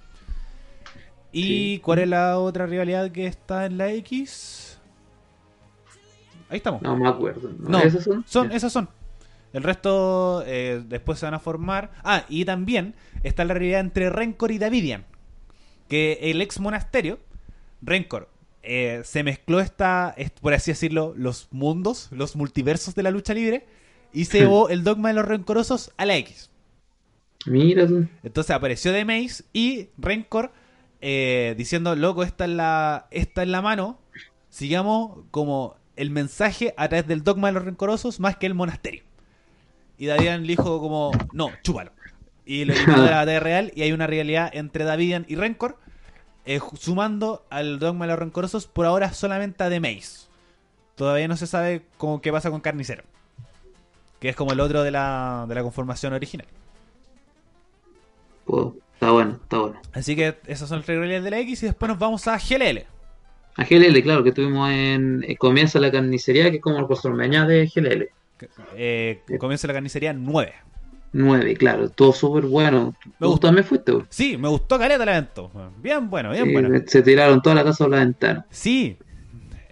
¿Y Sí. cuál es la otra rivalidad que está en la X? Ahí estamos. No me acuerdo. ¿no? No, ¿Esos son? Son, Ya. esas son. El resto eh, después se van a formar. Ah, y también está la realidad entre Rencor y Davidian. Que el ex monasterio, Rencor, eh, se mezcló esta, est- por así decirlo, los mundos, los multiversos de la lucha libre. Y se llevó el dogma de los rencorosos a la X. Mira. Entonces apareció The Maze y Rencor eh, diciendo, loco, esta es la, esta es la mano. Sigamos como el mensaje a través del dogma de los rencorosos más que el monasterio. Y Davidian le dijo como, no, chúpalo. Y lo eliminó de la batalla real y hay una realidad entre Davidian y Rencor. Eh, sumando al dogma de los rencorosos por ahora solamente a The Maze. Todavía no se sabe cómo, qué pasa con Carnicero. Que es como el otro de la, de la conformación original. Está bueno, está bueno. Así que esas son las realidades de la X y después nos vamos a GLL. A GLL, claro, que tuvimos en. eh, comienza la carnicería, que es como el WrestleMania de GLL. Eh, comienza la carnicería 9. 9, claro, todo súper bueno. Me ¿Tú gustó. también fuiste? güey? Sí, me gustó caleta el evento. Bien bueno, bien bueno. Se tiraron toda la casa por la ventana. Sí.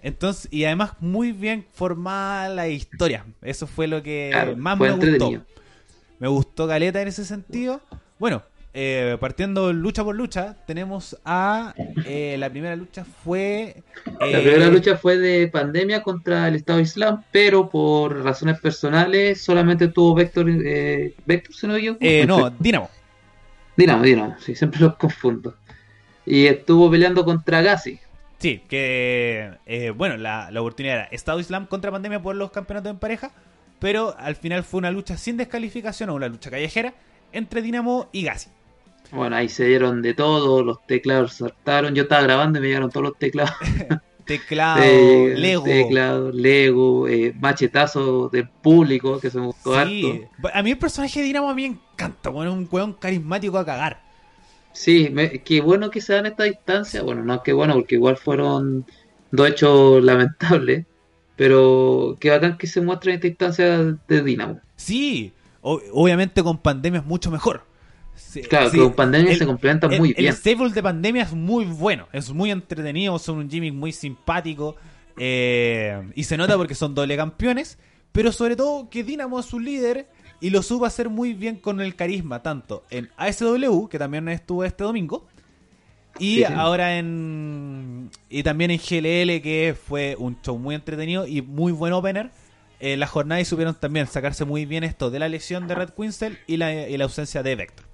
Entonces, y además muy bien formada la historia. Eso fue lo que Claro, más fue me gustó. Me gustó Caleta en ese sentido. Bueno, eh, partiendo lucha por lucha, tenemos a. eh, la primera lucha fue. La eh, primera lucha fue de pandemia contra el Estado Islam, pero por razones personales solamente tuvo Vector, eh, Vector si no eh, no, Dinamo. Dinamo, Dinamo, sí, siempre los confundo. y estuvo peleando contra Gassi. Sí, que bueno, la, la oportunidad era Estado Islam contra Pandemia por los campeonatos en pareja, pero al final fue una lucha sin descalificación o una lucha callejera entre Dinamo y Gassi. Bueno, ahí se dieron de todo, los teclados saltaron. Yo estaba grabando y me llegaron todos los teclados. Teclado, Eh, Lego. Teclado, Lego, eh, machetazo del público que se me gustó Sí. harto. A mí el personaje de Dinamo a mí me encanta, bueno, es un weón carismático a cagar. Sí, me- qué bueno que se dan esta distancia. Bueno, no qué bueno, porque igual fueron dos hechos lamentables. Pero qué bacán que se muestren esta distancia de Dinamo. Sí, o- obviamente con pandemia es mucho mejor. Sí, Claro, sí, que con pandemia el- se complementan el- muy El bien. stable de pandemia es muy bueno, es muy entretenido, son un gimmick muy simpático eh, y se nota porque son doble campeones, pero sobre todo que Dinamo es su líder y lo supo hacer muy bien con el carisma, tanto en ASW, que también estuvo este domingo, y Sí, ahora en. Y también en GLL, que fue un show muy entretenido y muy buen opener. En la jornada y supieron también sacarse muy bien esto de la lesión de Red Quinzel y la, y la ausencia de Vector.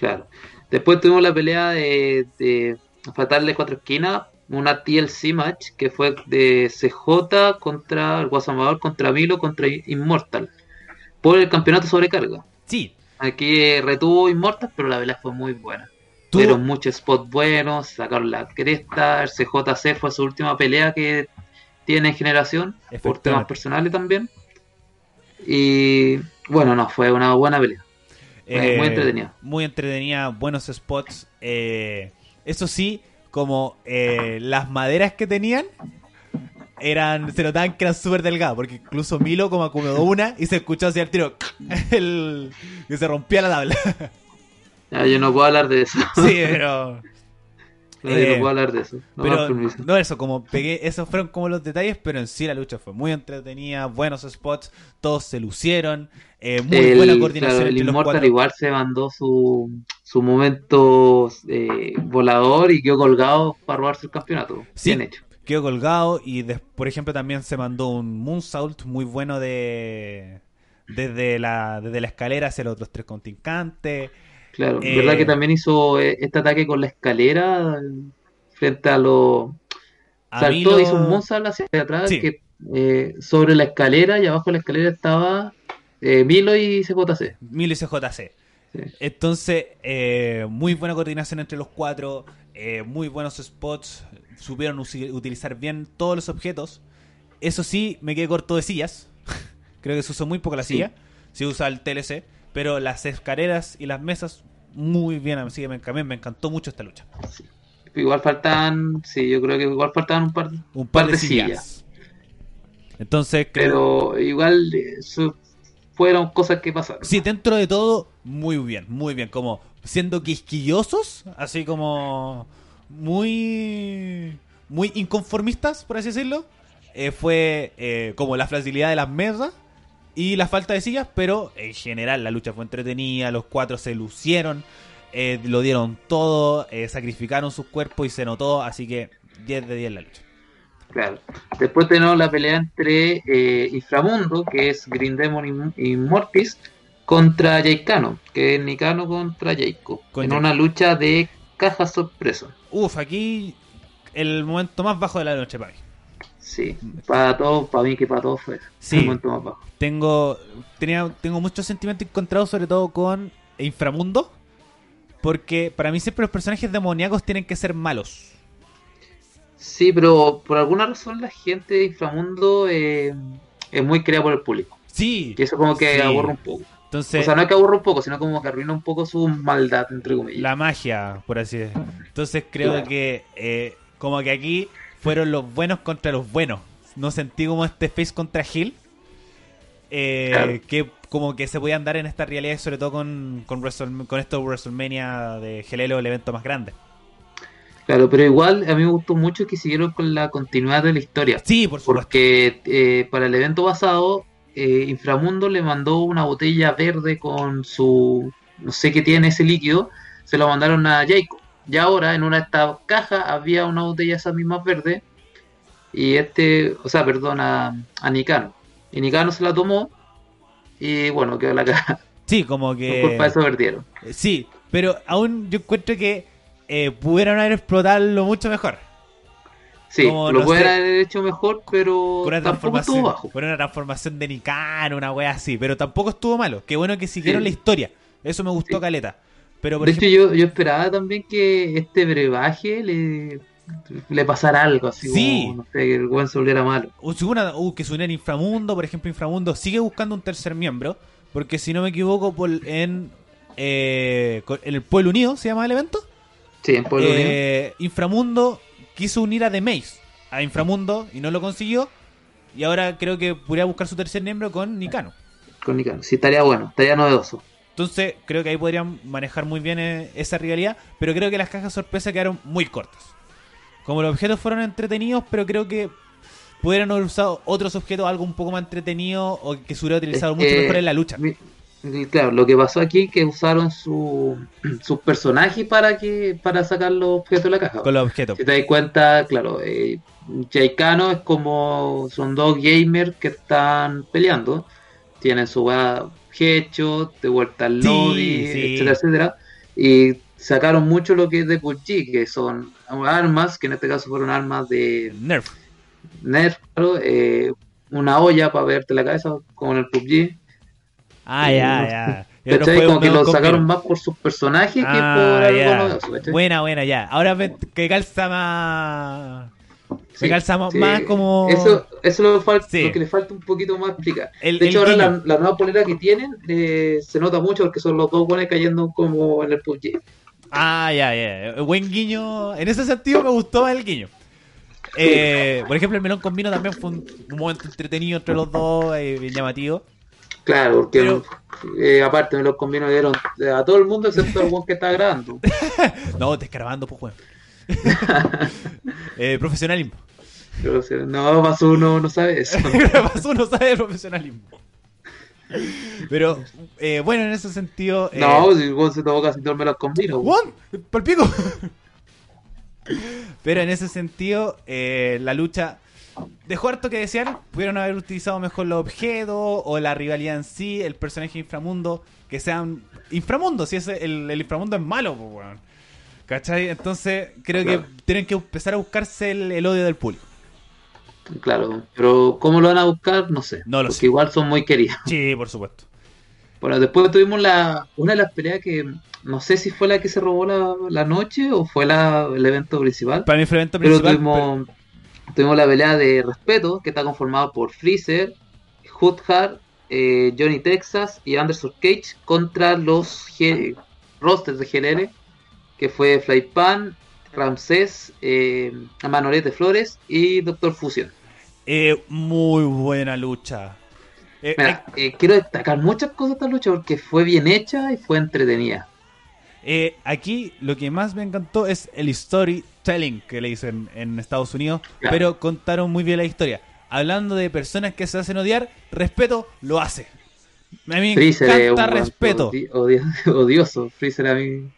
Claro. Después tuvimos la pelea de, de Fatal de cuatro esquinas, una TLC match que fue de CJ contra el Guasamador, contra Milo, contra Immortal, por el campeonato sobrecarga. Sí, Aquí retuvo Immortal, pero la pelea fue muy buena. Tuvieron muchos spots buenos, sacaron la cresta, el CJC fue su última pelea que tiene en generación, por temas personales también. Y bueno, no, fue una buena pelea. Muy- muy entretenida. Muy entretenida, buenos spots. eh, eso sí, como eh, las maderas que tenían eran se notaban que eran súper delgadas, porque incluso Milo como acomodó una y se escuchó hacia el tiro el, que se rompía la tabla. Ya, yo no puedo hablar de eso. sí, pero... No, Eh, no puedo hablar de eso. No pero no eso, como pegué, esos fueron como los detalles, pero en sí la lucha fue muy entretenida, buenos spots, todos se lucieron, eh, muy el, buena coordinación claro, el los Immortal cuatro. igual se mandó su, su momento eh, volador y quedó colgado para robarse el campeonato. Sí. Bien hecho. quedó colgado y des- por ejemplo también se mandó un moonsault muy bueno de desde la desde la escalera hacia los otros tres contrincantes Claro, Eh, verdad que también hizo eh, este ataque con la escalera eh, frente a los... Saltó, Milo- hizo un moonsault hacia atrás Sí. que eh, sobre la escalera y abajo de la escalera estaba eh, Milo y CJC. Milo y CJC Sí. entonces eh, muy buena coordinación entre los cuatro eh, muy buenos spots supieron utilizar bien todos los objetos eso sí me quedé corto de sillas creo que se usó muy poco la Sí. silla se usa el TLC pero las escaleras y las mesas muy bien así que me, también me encantó mucho esta lucha Igual faltan, sí, yo creo que igual faltaban un par, un par de sillas. Entonces, creo. pero igual eh, eso fueron cosas que pasaron. Sí, dentro de todo, muy bien, muy bien. Como siendo quisquillosos, así como muy. Muy inconformistas, por así decirlo. eh, fue eh, como la fragilidad de las mesas y la falta de sillas, pero en general la lucha fue entretenida, los cuatro se lucieron, eh, lo dieron todo, eh, sacrificaron sus cuerpos y se notó, así que 10 de 10 la lucha. Claro. Después tenemos la pelea entre eh, Inframundo, que es Green Demon y, y Mortis, contra Jaikano, que es Nikano contra Jaiko, Con en una lucha de caja sorpresa. Uf, aquí el momento más bajo de la noche para mí. Sí, para todos, para mí que para todos fue Sí. el momento más bajo. Tengo, tenía, tengo muchos sentimientos encontrados, sobre todo con Inframundo. Porque para mí siempre los personajes demoníacos tienen que ser malos. Sí, pero por alguna razón la gente de Inframundo eh, es muy creada por el público. Sí. Y eso como que Sí. aburre un poco. Entonces, o sea, no es que aburre un poco, sino como que arruina un poco su maldad, entre comillas. la magia, por así decirlo. Entonces creo Claro. que eh, como que aquí fueron los buenos contra los buenos. No sentí como este face contra Hill. eh, Claro. Que como que se podían dar en esta realidad, sobre todo con, con, Wrestle- con esto de WrestleMania de Gelelo, el evento más grande. Claro, pero igual a mí me gustó mucho que siguieron con la continuidad de la historia. Sí, por supuesto. Porque eh, para el evento pasado, eh, Inframundo le mandó una botella verde con su. No sé qué tiene ese líquido. Se lo mandaron a Jacob. Y ahora en una de estas cajas había una botella esa misma verde. Y este. O sea, perdón, a, a Nikano. Y Nikano se la tomó. Y bueno, quedó la caja. Sí, como Por que... culpa de eso perdieron. Sí, pero aún yo encuentro que eh, pudieron haber explotado mucho mejor. Sí, Como, lo no haber hecho mejor, pero una tampoco estuvo bajo. con una transformación de Nikan, una wea así, pero tampoco estuvo malo. Qué bueno que siguieron Sí. la historia. Eso me gustó Sí. caleta. Pero por De ejemplo, hecho, yo, yo esperaba también que este brebaje le, le pasara algo, así Sí. como, no sé, que el weón se volviera malo. o si una- uh, que se uniera Inframundo, por ejemplo, Inframundo sigue buscando un tercer miembro, porque si no me equivoco, por, en, eh, en el Pueblo Unido se llama el evento. Sí, en Pueblo Unido. Eh, Inframundo quiso unir a The Maze a Inframundo y no lo consiguió. Y ahora creo que podría buscar su tercer miembro con Nikano. Con Nicano. Sí, estaría bueno, estaría novedoso. Entonces creo que ahí podrían manejar muy bien eh, esa rivalidad. Pero creo que las cajas sorpresa quedaron muy cortas. Como los objetos fueron entretenidos, pero creo que pudieran haber usado otros objetos, algo un poco más entretenido o que se hubiera utilizado Es mucho mejor en la lucha. Mi- Claro, lo que pasó aquí que usaron su, sus personajes para que para sacar los objetos de la caja. Con los objetos. Si te das cuenta, claro, eh, Jaikano es como son dos gamers que están peleando, tienen su headshot, de vuelta al lobby, sí. etcétera, etcétera, y sacaron mucho lo que es de PUBG, que son armas, que en este caso fueron armas de Nerf. Nerf, claro, eh, una olla para verte la cabeza, como en el PUBG, Ah, ya, ya. Y otro ¿cachai? Como que lo sacaron más por sus personajes que Ah, por algo ya. Buena, buena, ya. Ahora me, que calza más. Sí, me calza más, sí. más como. Eso, eso es lo, fal- Sí. lo que le falta un poquito más explicar. el, De hecho, ahora la, la nueva polera que tienen eh, se nota mucho porque son los dos buenos cayendo como en el PUBG. Ah, ya, ya. Buen guiño. En ese sentido me gustó el guiño. Eh, por ejemplo, el melón con vino también fue un, un momento entretenido entre los dos, eh, bien llamativo. Claro, porque Pero- eh, aparte me los convino dieron a todo el mundo excepto al one que está grabando. No, te escarabando, pues, weón. eh, profesionalismo. No, más uno no sabe eso. Pasó, uno sabe de profesionalismo. Pero, eh, bueno, en ese sentido. eh, No, si weón se tomó casi todo el me los convino. ¡Juan! ¡Pal pico! Pero en ese sentido, eh, la lucha dejó harto que desear. Pudieron haber utilizado mejor los objetos o la rivalidad en sí, el personaje inframundo, que sean inframundo. Si ese, el, el inframundo es malo, pues, weón. ¿Cachai? Entonces, creo Claro. que tienen que empezar a buscarse el, el odio del público. Claro, pero ¿cómo lo van a buscar? No sé. No lo porque sé. igual son muy queridos. Sí, por supuesto. Bueno, después tuvimos la una de las peleas que no sé si fue la que se robó la, la noche o fue la, el evento principal. Para mi evento Pero principal. tuvimos, tuvimos la pelea de respeto, que está conformada por Freezer, Hoodhar, eh, Johnny Texas y Anderson Cage contra los G- rosters de GLL, que fue Flypan, Ramsés, eh, Manolete Flores y Doctor Fusion. Eh, muy buena lucha. Eh, Mira, eh, quiero destacar muchas cosas de esta lucha porque fue bien hecha y fue entretenida. Aquí lo que más me encantó es el storytelling que le dicen en Estados Unidos, Claro. pero contaron muy bien la historia. Hablando de personas que se hacen odiar, respeto lo hace. A mí me Freezer un encanta respeto. odi- odio- odioso. Freezer a mí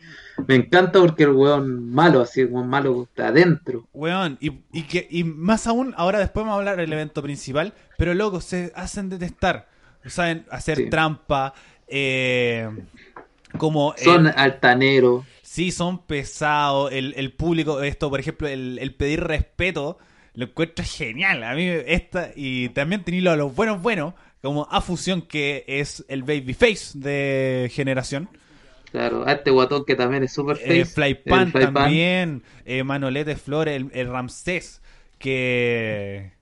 me encanta porque el weón malo, así como malo está adentro. Weón, y, y que, y más aún, ahora después vamos a hablar del evento principal, pero loco, se hacen detestar. Saben hacer Sí. trampa, eh, como... Son altaneros. Sí, son pesados. El, el público, esto, por ejemplo, el, el pedir respeto, lo encuentro genial. A mí, esta, y también tenerlo a los buenos, buenos, como a Fusión, que es el babyface de generación. Claro, a este guatón que también es super face. Eh, Flypan también, eh, Manolete Flores, el, el Ramsés, que,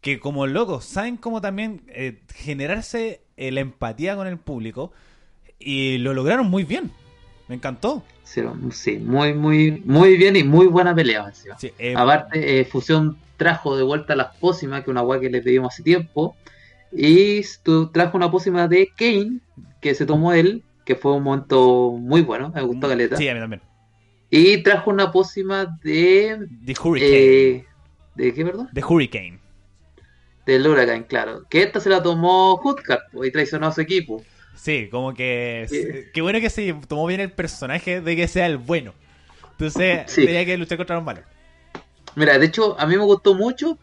que como locos, saben cómo también eh, generarse eh, la empatía con el público y lo lograron muy bien. Me encantó. Sí, sí, muy, muy, muy bien y muy buena pelea. encima. Sí, eh, Aparte, Fusión trajo de vuelta las pócimas, que es una guay que le pedimos hace tiempo. Y tu- trajo una pócima de Kane, que se tomó él, que fue un momento muy bueno, me gustó Caleta. Sí, a mí también. Y trajo una pócima de. The Hurricane. eh, ¿De qué, perdón? The Hurricane. Del Huracán, claro. Que esta se la tomó Hoodcat po, y traicionó a su equipo. Sí, como que. Sí. Qué bueno que se tomó bien el personaje de que sea el bueno. Entonces, Sí. tenía que luchar contra los malos. Mira, de hecho, a mí me gustó mucho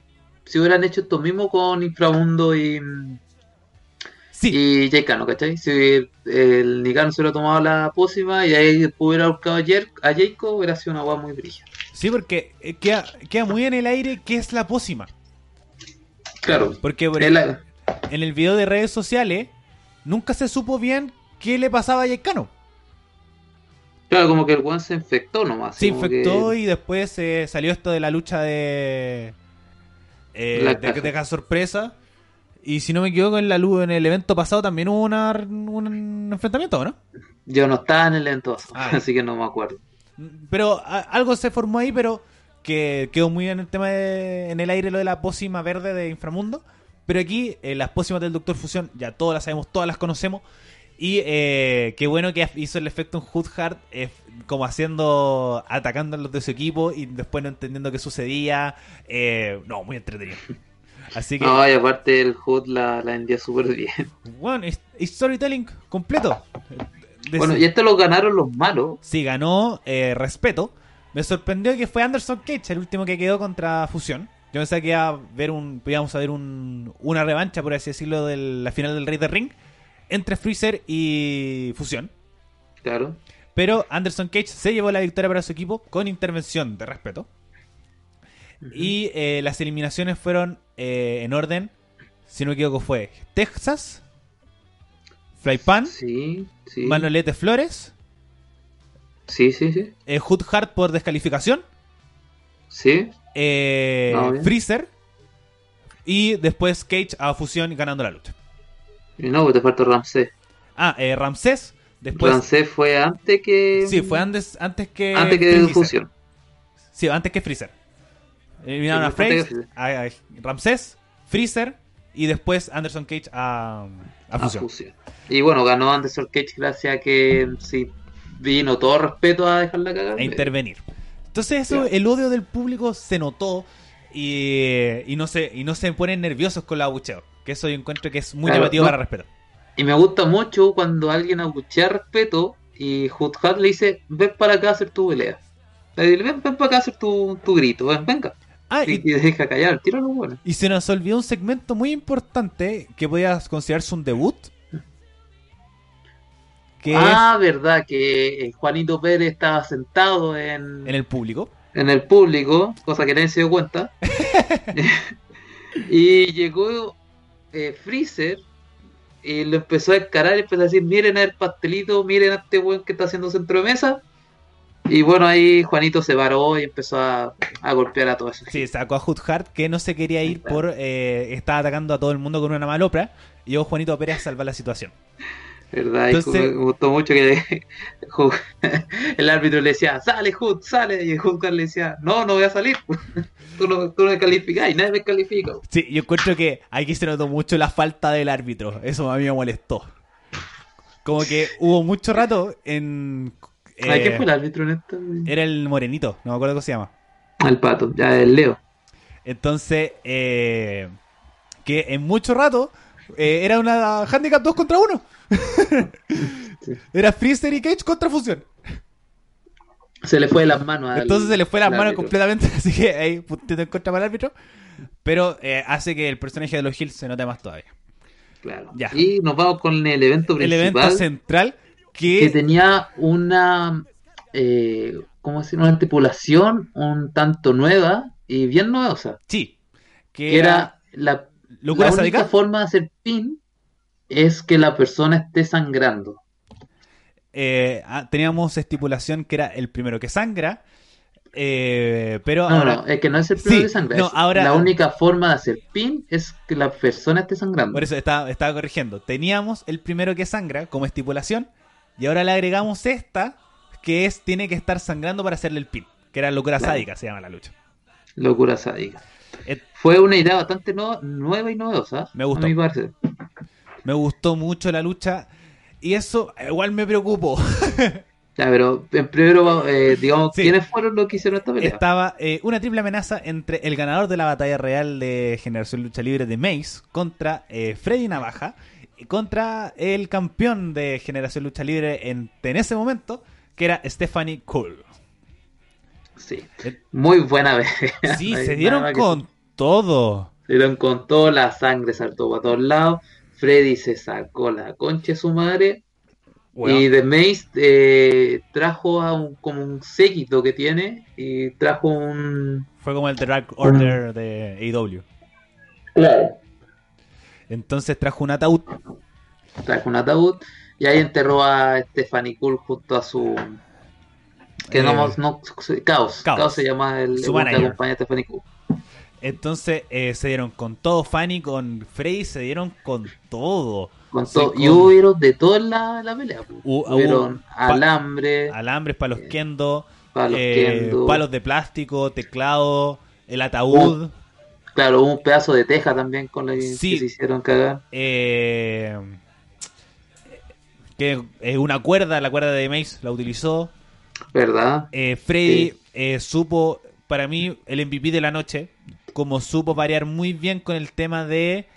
si hubieran hecho esto mismo con Inframundo y, Sí. y Jay Cano, ¿cachai? Si el, el Nicano se lo tomaba la pócima y ahí hubiera buscado a, Jer- a Jayco, hubiera sido una weá muy brilla. Sí, porque eh, queda, queda muy en el aire qué es la pócima. Claro. Porque por Es la- en el video de redes sociales nunca se supo bien qué le pasaba a Yecano. claro, como que el weón se infectó nomás. Se infectó que- y después eh, salió esto de la lucha de. eh, La de, caja. de sorpresa. Y si no me equivoco, en la lu- en el evento pasado también hubo una, un enfrentamiento, ¿no? Yo no estaba en el evento, Ah. así que no me acuerdo. Pero a- algo se formó ahí, pero que quedó muy en el tema de- en el aire lo de la pócima verde de Inframundo. Pero aquí eh, las pócimas del Doctor Fusión ya todas las sabemos, todas las conocemos. Y eh, qué bueno que hizo el efecto en Hoodhart, eh, como haciendo, atacando a los de su equipo y después no entendiendo qué sucedía. Eh, no, muy entretenido. Así que, No, y aparte el Hood la, la vendía súper bien. bueno, es- es storytelling completo. De- Bueno, y esto lo ganaron los malos. Sí, ganó eh, respeto. Me sorprendió que fue Anderson Cage el último que quedó contra Fusión. Yo pensaba que iba a ver un, íbamos a ver un, una revancha, por así decirlo, de la final del Rey de Ring entre Freezer y Fusión. Claro. Pero Anderson Cage se llevó la victoria para su equipo con intervención de respeto. Y eh, las eliminaciones fueron eh, en orden, si no me equivoco, fue Texas, Flypan, Sí, sí. Manolete Flores, Sí, sí, sí. eh, Hood Hart por descalificación. Sí. Freezer y después Cage a fusión ganando la lucha. No, pues te falta Ramsés. Ah, eh, Ramsés, después... Ramsés fue antes que. Sí, fue antes, antes que... antes que Freezer. Fusión. Sí, antes que Freezer. Eliminaron a Freeze, a, a Ramsés, Freezer y después Anderson Cage a, a a fusión. Y bueno, ganó Anderson Cage gracias a que sí vino todo respeto a dejarla cagar. a intervenir. Entonces eso, el odio del público se notó y, y no se y no se ponen nerviosos con los abucheos. Que eso yo encuentro que es muy Claro, llamativo no. para respeto. Y me gusta mucho cuando alguien abuchea respeto y Hat le dice, ven para acá a hacer tu pelea. Le dice, ven, ven para acá a hacer tu, tu grito, ven, venga. Ah, Y, y, deja callar, tíralo bueno. y se nos olvidó un segmento muy importante que podía considerarse un debut. Que Ah, verdad, que eh, Juanito Pérez estaba sentado en, en el público. en el público, cosa que nadie se dio cuenta. y llegó eh, Freezer y lo empezó a encarar y empezó a decir, miren el pastelito, miren a este weón que está haciendo centro de mesa. Y bueno, ahí Juanito se paró y empezó a, a golpear a todo eso. Sí, sacó a Hood Hart que no se quería ir por... eh, estaba atacando a todo el mundo con una malopra. Y llegó Juanito Pérez a salvar la situación. ¿Verdad? Y me gustó mucho que el árbitro le decía, sale Hood, sale. Y Hood le decía, no, no voy a salir. tú, no, tú no me calificás y nadie me califica. Sí, yo encuentro que aquí se notó mucho la falta del árbitro. Eso a mí me molestó. Como que hubo mucho rato en... eh, Ay, ¿Quién fue el árbitro en esto? Era el morenito, no me acuerdo cómo se llama. El pato, ya el Leo. Entonces, eh, que en mucho rato eh, era una handicap 2 contra 1. Era Freezer y Cage contra Fusión. Se le fue de las manos al- Entonces se le fue la al mano árbitro. completamente, así que ahí puntito en contra para el árbitro. Pero eh, hace que el personaje de los Hills se note más todavía. Claro. Ya. Y nos vamos con el evento El principal. evento central que que... tenía una. Eh, ¿Cómo decir? Una tripulación un tanto nueva y bien novedosa. Sí. Que Que era... la, ¿Locura la única sádica? forma de hacer pin es que la persona esté sangrando. Eh, ah, teníamos estipulación que era el primero que sangra. eh, pero No, ahora... no, es que no es el primero Sí, que sangra. no, es ahora- La única forma de hacer pin es que la persona esté sangrando. Por eso estaba, estaba corrigiendo. Teníamos el primero que sangra como estipulación. Y ahora le agregamos esta, que es tiene que estar sangrando para hacerle el pin. Que era locura Claro. sádica, se llama la lucha. Locura sádica. Fue una idea bastante no- nueva y novedosa. Me gustó. A mi parecer. me gustó mucho la lucha. Y eso igual me preocupó. Ya, pero en primero, eh, digamos, Sí. ¿quiénes fueron los que hicieron esta pelea? Estaba eh, una triple amenaza entre el ganador de la batalla real de Generación Lucha Libre de Mace contra eh, Freddy Navaja contra el campeón de Generación Lucha Libre en, en ese momento, que era Stephanie Cole. Sí. Eh, Muy buena vez. Sí, No se dieron que- con todo. Se dieron con todo, la sangre saltó para todos lados. Freddy se sacó la concha de su madre y The Maze eh, trajo a un, como un séquito que tiene y trajo un... Fue como el The Dark Order de AEW. Claro. Entonces trajo un ataúd. Trajo un ataúd y ahí enterró a Stephanie Cool junto a su... Que Eh, no, no, Caos. Caos. Caos. se llama el, Su el que acompaña a Stephanie Cool. Entonces eh, se dieron con todo. Fanny con Frey se dieron con todo. Con todo- con- Y hubieron de todo en la, la pelea. pues. Hu- hubieron alambre, Alambres, palos kendo, palos eh, palos de plástico, teclado, el ataúd. Claro, hubo un pedazo de teja también con la que Sí. se hicieron cagar. eh, que es una cuerda, la cuerda de Mace la utilizó. ¿Verdad? Eh, Freddy Sí. eh, supo, para mí, el MVP de la noche, como supo variar muy bien con el tema de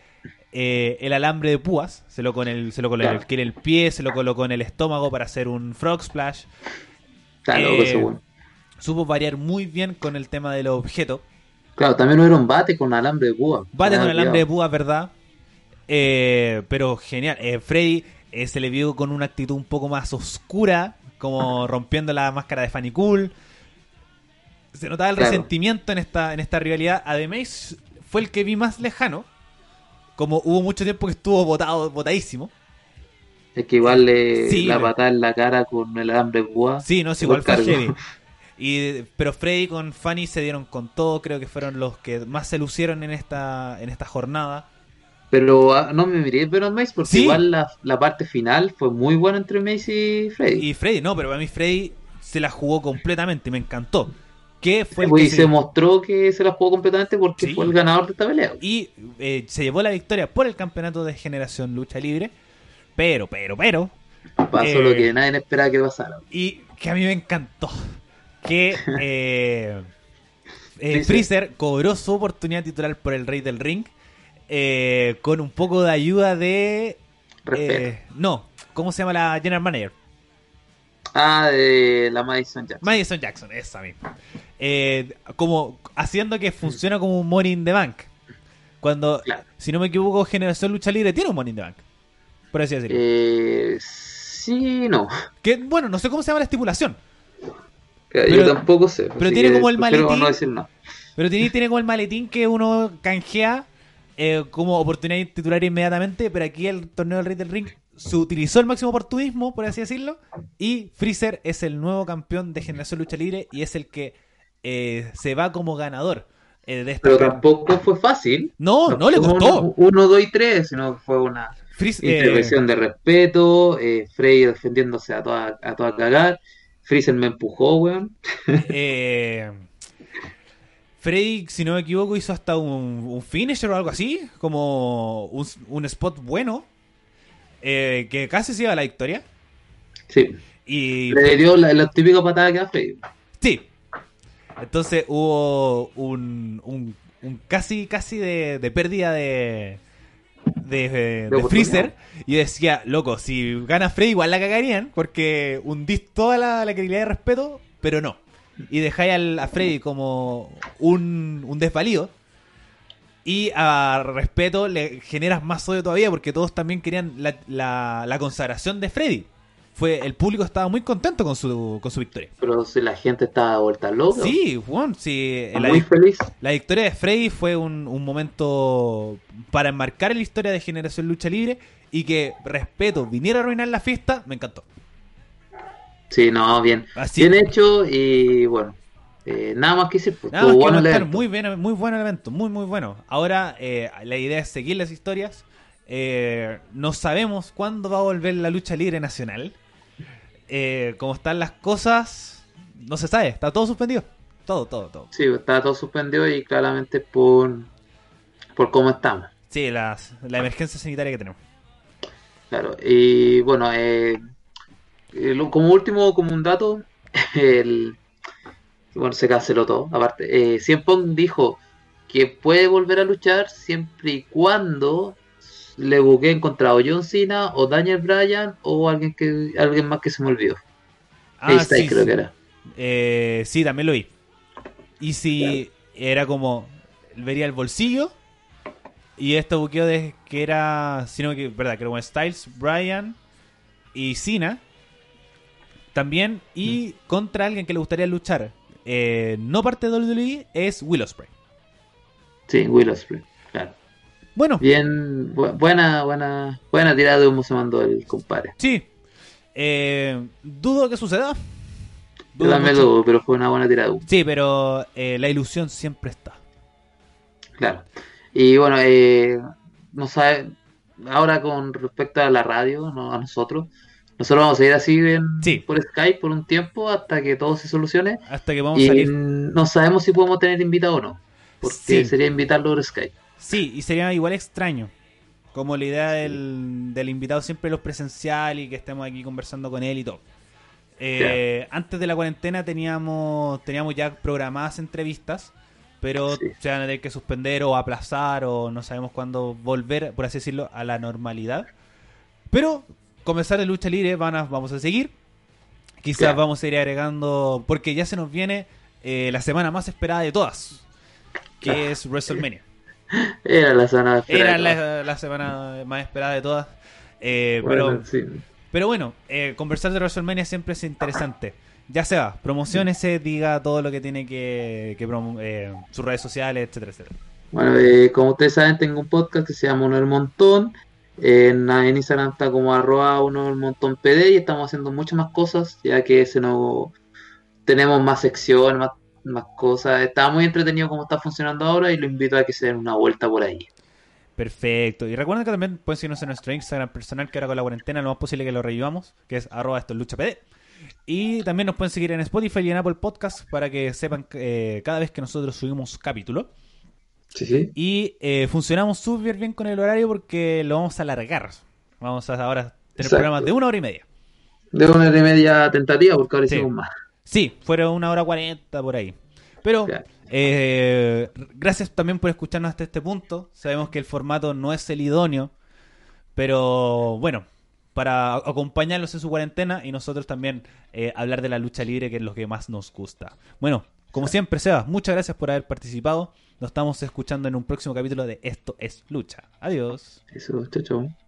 eh, el alambre de púas. Se lo, con el, se lo colocó en el, Claro. en el pie, se lo colocó en el estómago para hacer un frog splash. Claro, eso bueno. Supo variar muy bien con el tema de los objetos. Claro, también hubieron bate con alambre de púa. Bate Ah, con alambre de púas, ¿verdad? Eh, pero genial. Eh, Freddy eh, se le vio con una actitud un poco más oscura, como rompiendo la máscara de Fanny Cool. Se notaba el Claro. resentimiento en esta, en esta rivalidad. Además, fue el que vi más lejano. Como hubo mucho tiempo que estuvo votado, votadísimo. Es que igual le Sí, la patada en la cara con el alambre de púa. Sí, no, es Igual fue heavy. Y, pero Freddy con Fanny se dieron con todo. Creo que fueron los que más se lucieron en esta, en esta jornada. Pero ah, no me miré pero Mace porque Sí. igual la, la parte final fue muy buena entre Mace y Freddy. Y Freddy, no, pero para mí Freddy se la jugó completamente, me encantó. Que fue el Pues, que y se- se mostró que se la jugó completamente porque Sí. fue el ganador de esta pelea. y eh, se llevó la victoria por el campeonato de generación lucha libre. Pero, pero, pero. Pasó Eh, lo que nadie esperaba que pasara. Y que a mí me encantó. Que eh, eh, Freezer. Cobró su oportunidad titular por el Rey del Ring. eh, con un poco de ayuda de. Eh, no, ¿cómo se llama la General Manager? Ah, de la Madison Jackson. Madison Jackson, esa misma. Como haciendo que funcione como un Money in the Bank. Cuando, Claro. si no me equivoco, Generación Lucha Libre tiene un Money in the Bank. Por así decirlo. Eh, sí, no. Que, bueno, no sé cómo se llama la estipulación. Yo Pero- tampoco sé. pero tiene como el maletín. no decir nada. Pero tiene, tiene como el maletín que uno canjea eh, como oportunidad titular inmediatamente. Pero aquí el torneo del Rey del Ring se utilizó el máximo oportunismo, por así decirlo. Y Freezer es el nuevo campeón de Generación Lucha Libre y es el que eh, se va como ganador eh, de esta Pero tampoco fue fácil. No, no le fue costó. un- Uno, dos y tres, sino que fue una eh, intervención de respeto. Eh, Frey defendiéndose a toda, a toda cagar. Freezer me empujó, weón. eh, Freddy, si no me equivoco, hizo hasta un, un finisher o algo así, como un, un spot bueno, eh, que casi se iba a la victoria. Sí. Y Le dio la, la típica patada que da Frey. sí, entonces hubo un, un, un casi casi de, de pérdida de de, de oportunidad. Freezer y decía, loco, si gana Freddy igual la cagarían porque hundís toda la, la credibilidad de respeto, pero no. Y dejáis al- a Freddy como un, un desvalido. Y a respeto le generas más odio todavía porque todos también querían la, la- la consagración de Freddy. Fue, el público estaba muy contento con su, con su victoria. Pero si la gente estaba vuelta loca. Sí, Juan, sí, la, Muy feliz. la victoria de Freddy fue un, un momento para enmarcar en la historia de Generación Lucha Libre y que, respeto, viniera a arruinar la fiesta, me encantó. Sí, no, bien. Así- Bien hecho y bueno. eh, nada más que decir. pues, Nada más estuvo que bueno el muy, bien, muy buen evento, muy, muy bueno. Ahora, eh, la idea es seguir las historias. Eh, no sabemos cuándo va a volver la lucha libre nacional. Eh, como están las cosas, no se sabe, está todo suspendido. Todo, todo, todo. Sí, está todo suspendido y claramente por, por cómo estamos. Sí, las- la emergencia sanitaria que tenemos. Claro, y bueno, eh, eh, como último, como un dato, el, bueno, se canceló todo. Aparte, eh, CM Punk dijo que puede volver a luchar siempre y cuando le buqueen contra o John Cena o Daniel Bryan o alguien que alguien más que se me olvidó. Ah, Ahí está, sí, creo sí. que era. Eh, sí, también lo vi. Y si era como, vería el bolsillo Y este buqueo de que era, sino que, verdad, que era Styles, Bryan y Cena. También, y Mm. contra alguien que le gustaría luchar. eh, no parte de WWE, es Will Ospreay. Sí, Will Ospreay, claro. Bueno, Bien, bu- buena, buena, buena tirada de humo se mandó el compadre. sí. Eh, dudo que suceda. Yo Dudo también lo dudo, pero fue una buena tirada de humo. Sí, pero eh, la ilusión siempre está. Claro. Y bueno, eh, no sabe, ahora con respecto a la radio, no, a nosotros, nosotros vamos a ir así en- Sí. por Skype por un tiempo hasta que todo se solucione. Hasta que vamos a salir. no sabemos si podemos tener invitado o no, porque Sí. sería invitarlo por Skype. Sí, y sería igual extraño. Como la idea del, del invitado siempre los presencial y que estemos aquí conversando con él y todo. Eh, Antes de la cuarentena teníamos teníamos ya programadas entrevistas, pero Sí. se van a tener que suspender o aplazar o no sabemos cuándo volver, por así decirlo, a la normalidad. Pero comenzar de lucha libre van a, vamos a seguir. Quizás vamos a ir agregando, porque ya se nos viene eh, la semana más esperada de todas, que es WrestleMania. Era la de Era la, la semana más esperada de todas. Eh, Bueno, pero, sí. pero bueno, eh, conversar de WrestleMania siempre es interesante. Ya se va, promocionese, diga todo lo que tiene que, que eh, sus redes sociales, etcétera, etcétera. Bueno, eh, como ustedes saben, tengo un podcast que se llama Uno del Montón. En, en Instagram está como arroba uno del montón PD y estamos haciendo muchas más cosas, ya que se nos tenemos más secciones, más, más cosas. Está muy entretenido como está funcionando ahora y lo invito a que se den una vuelta por ahí. Perfecto. Y recuerden que también pueden seguirnos en nuestro Instagram personal, que ahora con la cuarentena lo más posible que lo revivamos, que es arroba esto es lucha PD. Y también nos pueden seguir en Spotify y en Apple Podcast para que sepan eh, cada vez que nosotros subimos capítulo. Sí, sí. Y eh, funcionamos súper bien con el horario porque lo vamos a alargar. Vamos a ahora tener Exacto. programas de una hora y media. De una hora y media tentativa, porque ahora Sí. hicimos más. Sí, fueron una hora cuarenta por ahí. Pero Claro. eh, gracias también por escucharnos hasta este punto. Sabemos que el formato no es el idóneo, pero bueno, para acompañarlos en su cuarentena y nosotros también eh, hablar de la lucha libre, que es lo que más nos gusta. Bueno, como siempre, Sebas, muchas gracias por haber participado. Nos estamos escuchando en un próximo capítulo de Esto es Lucha. Adiós. Eso, chao, chao.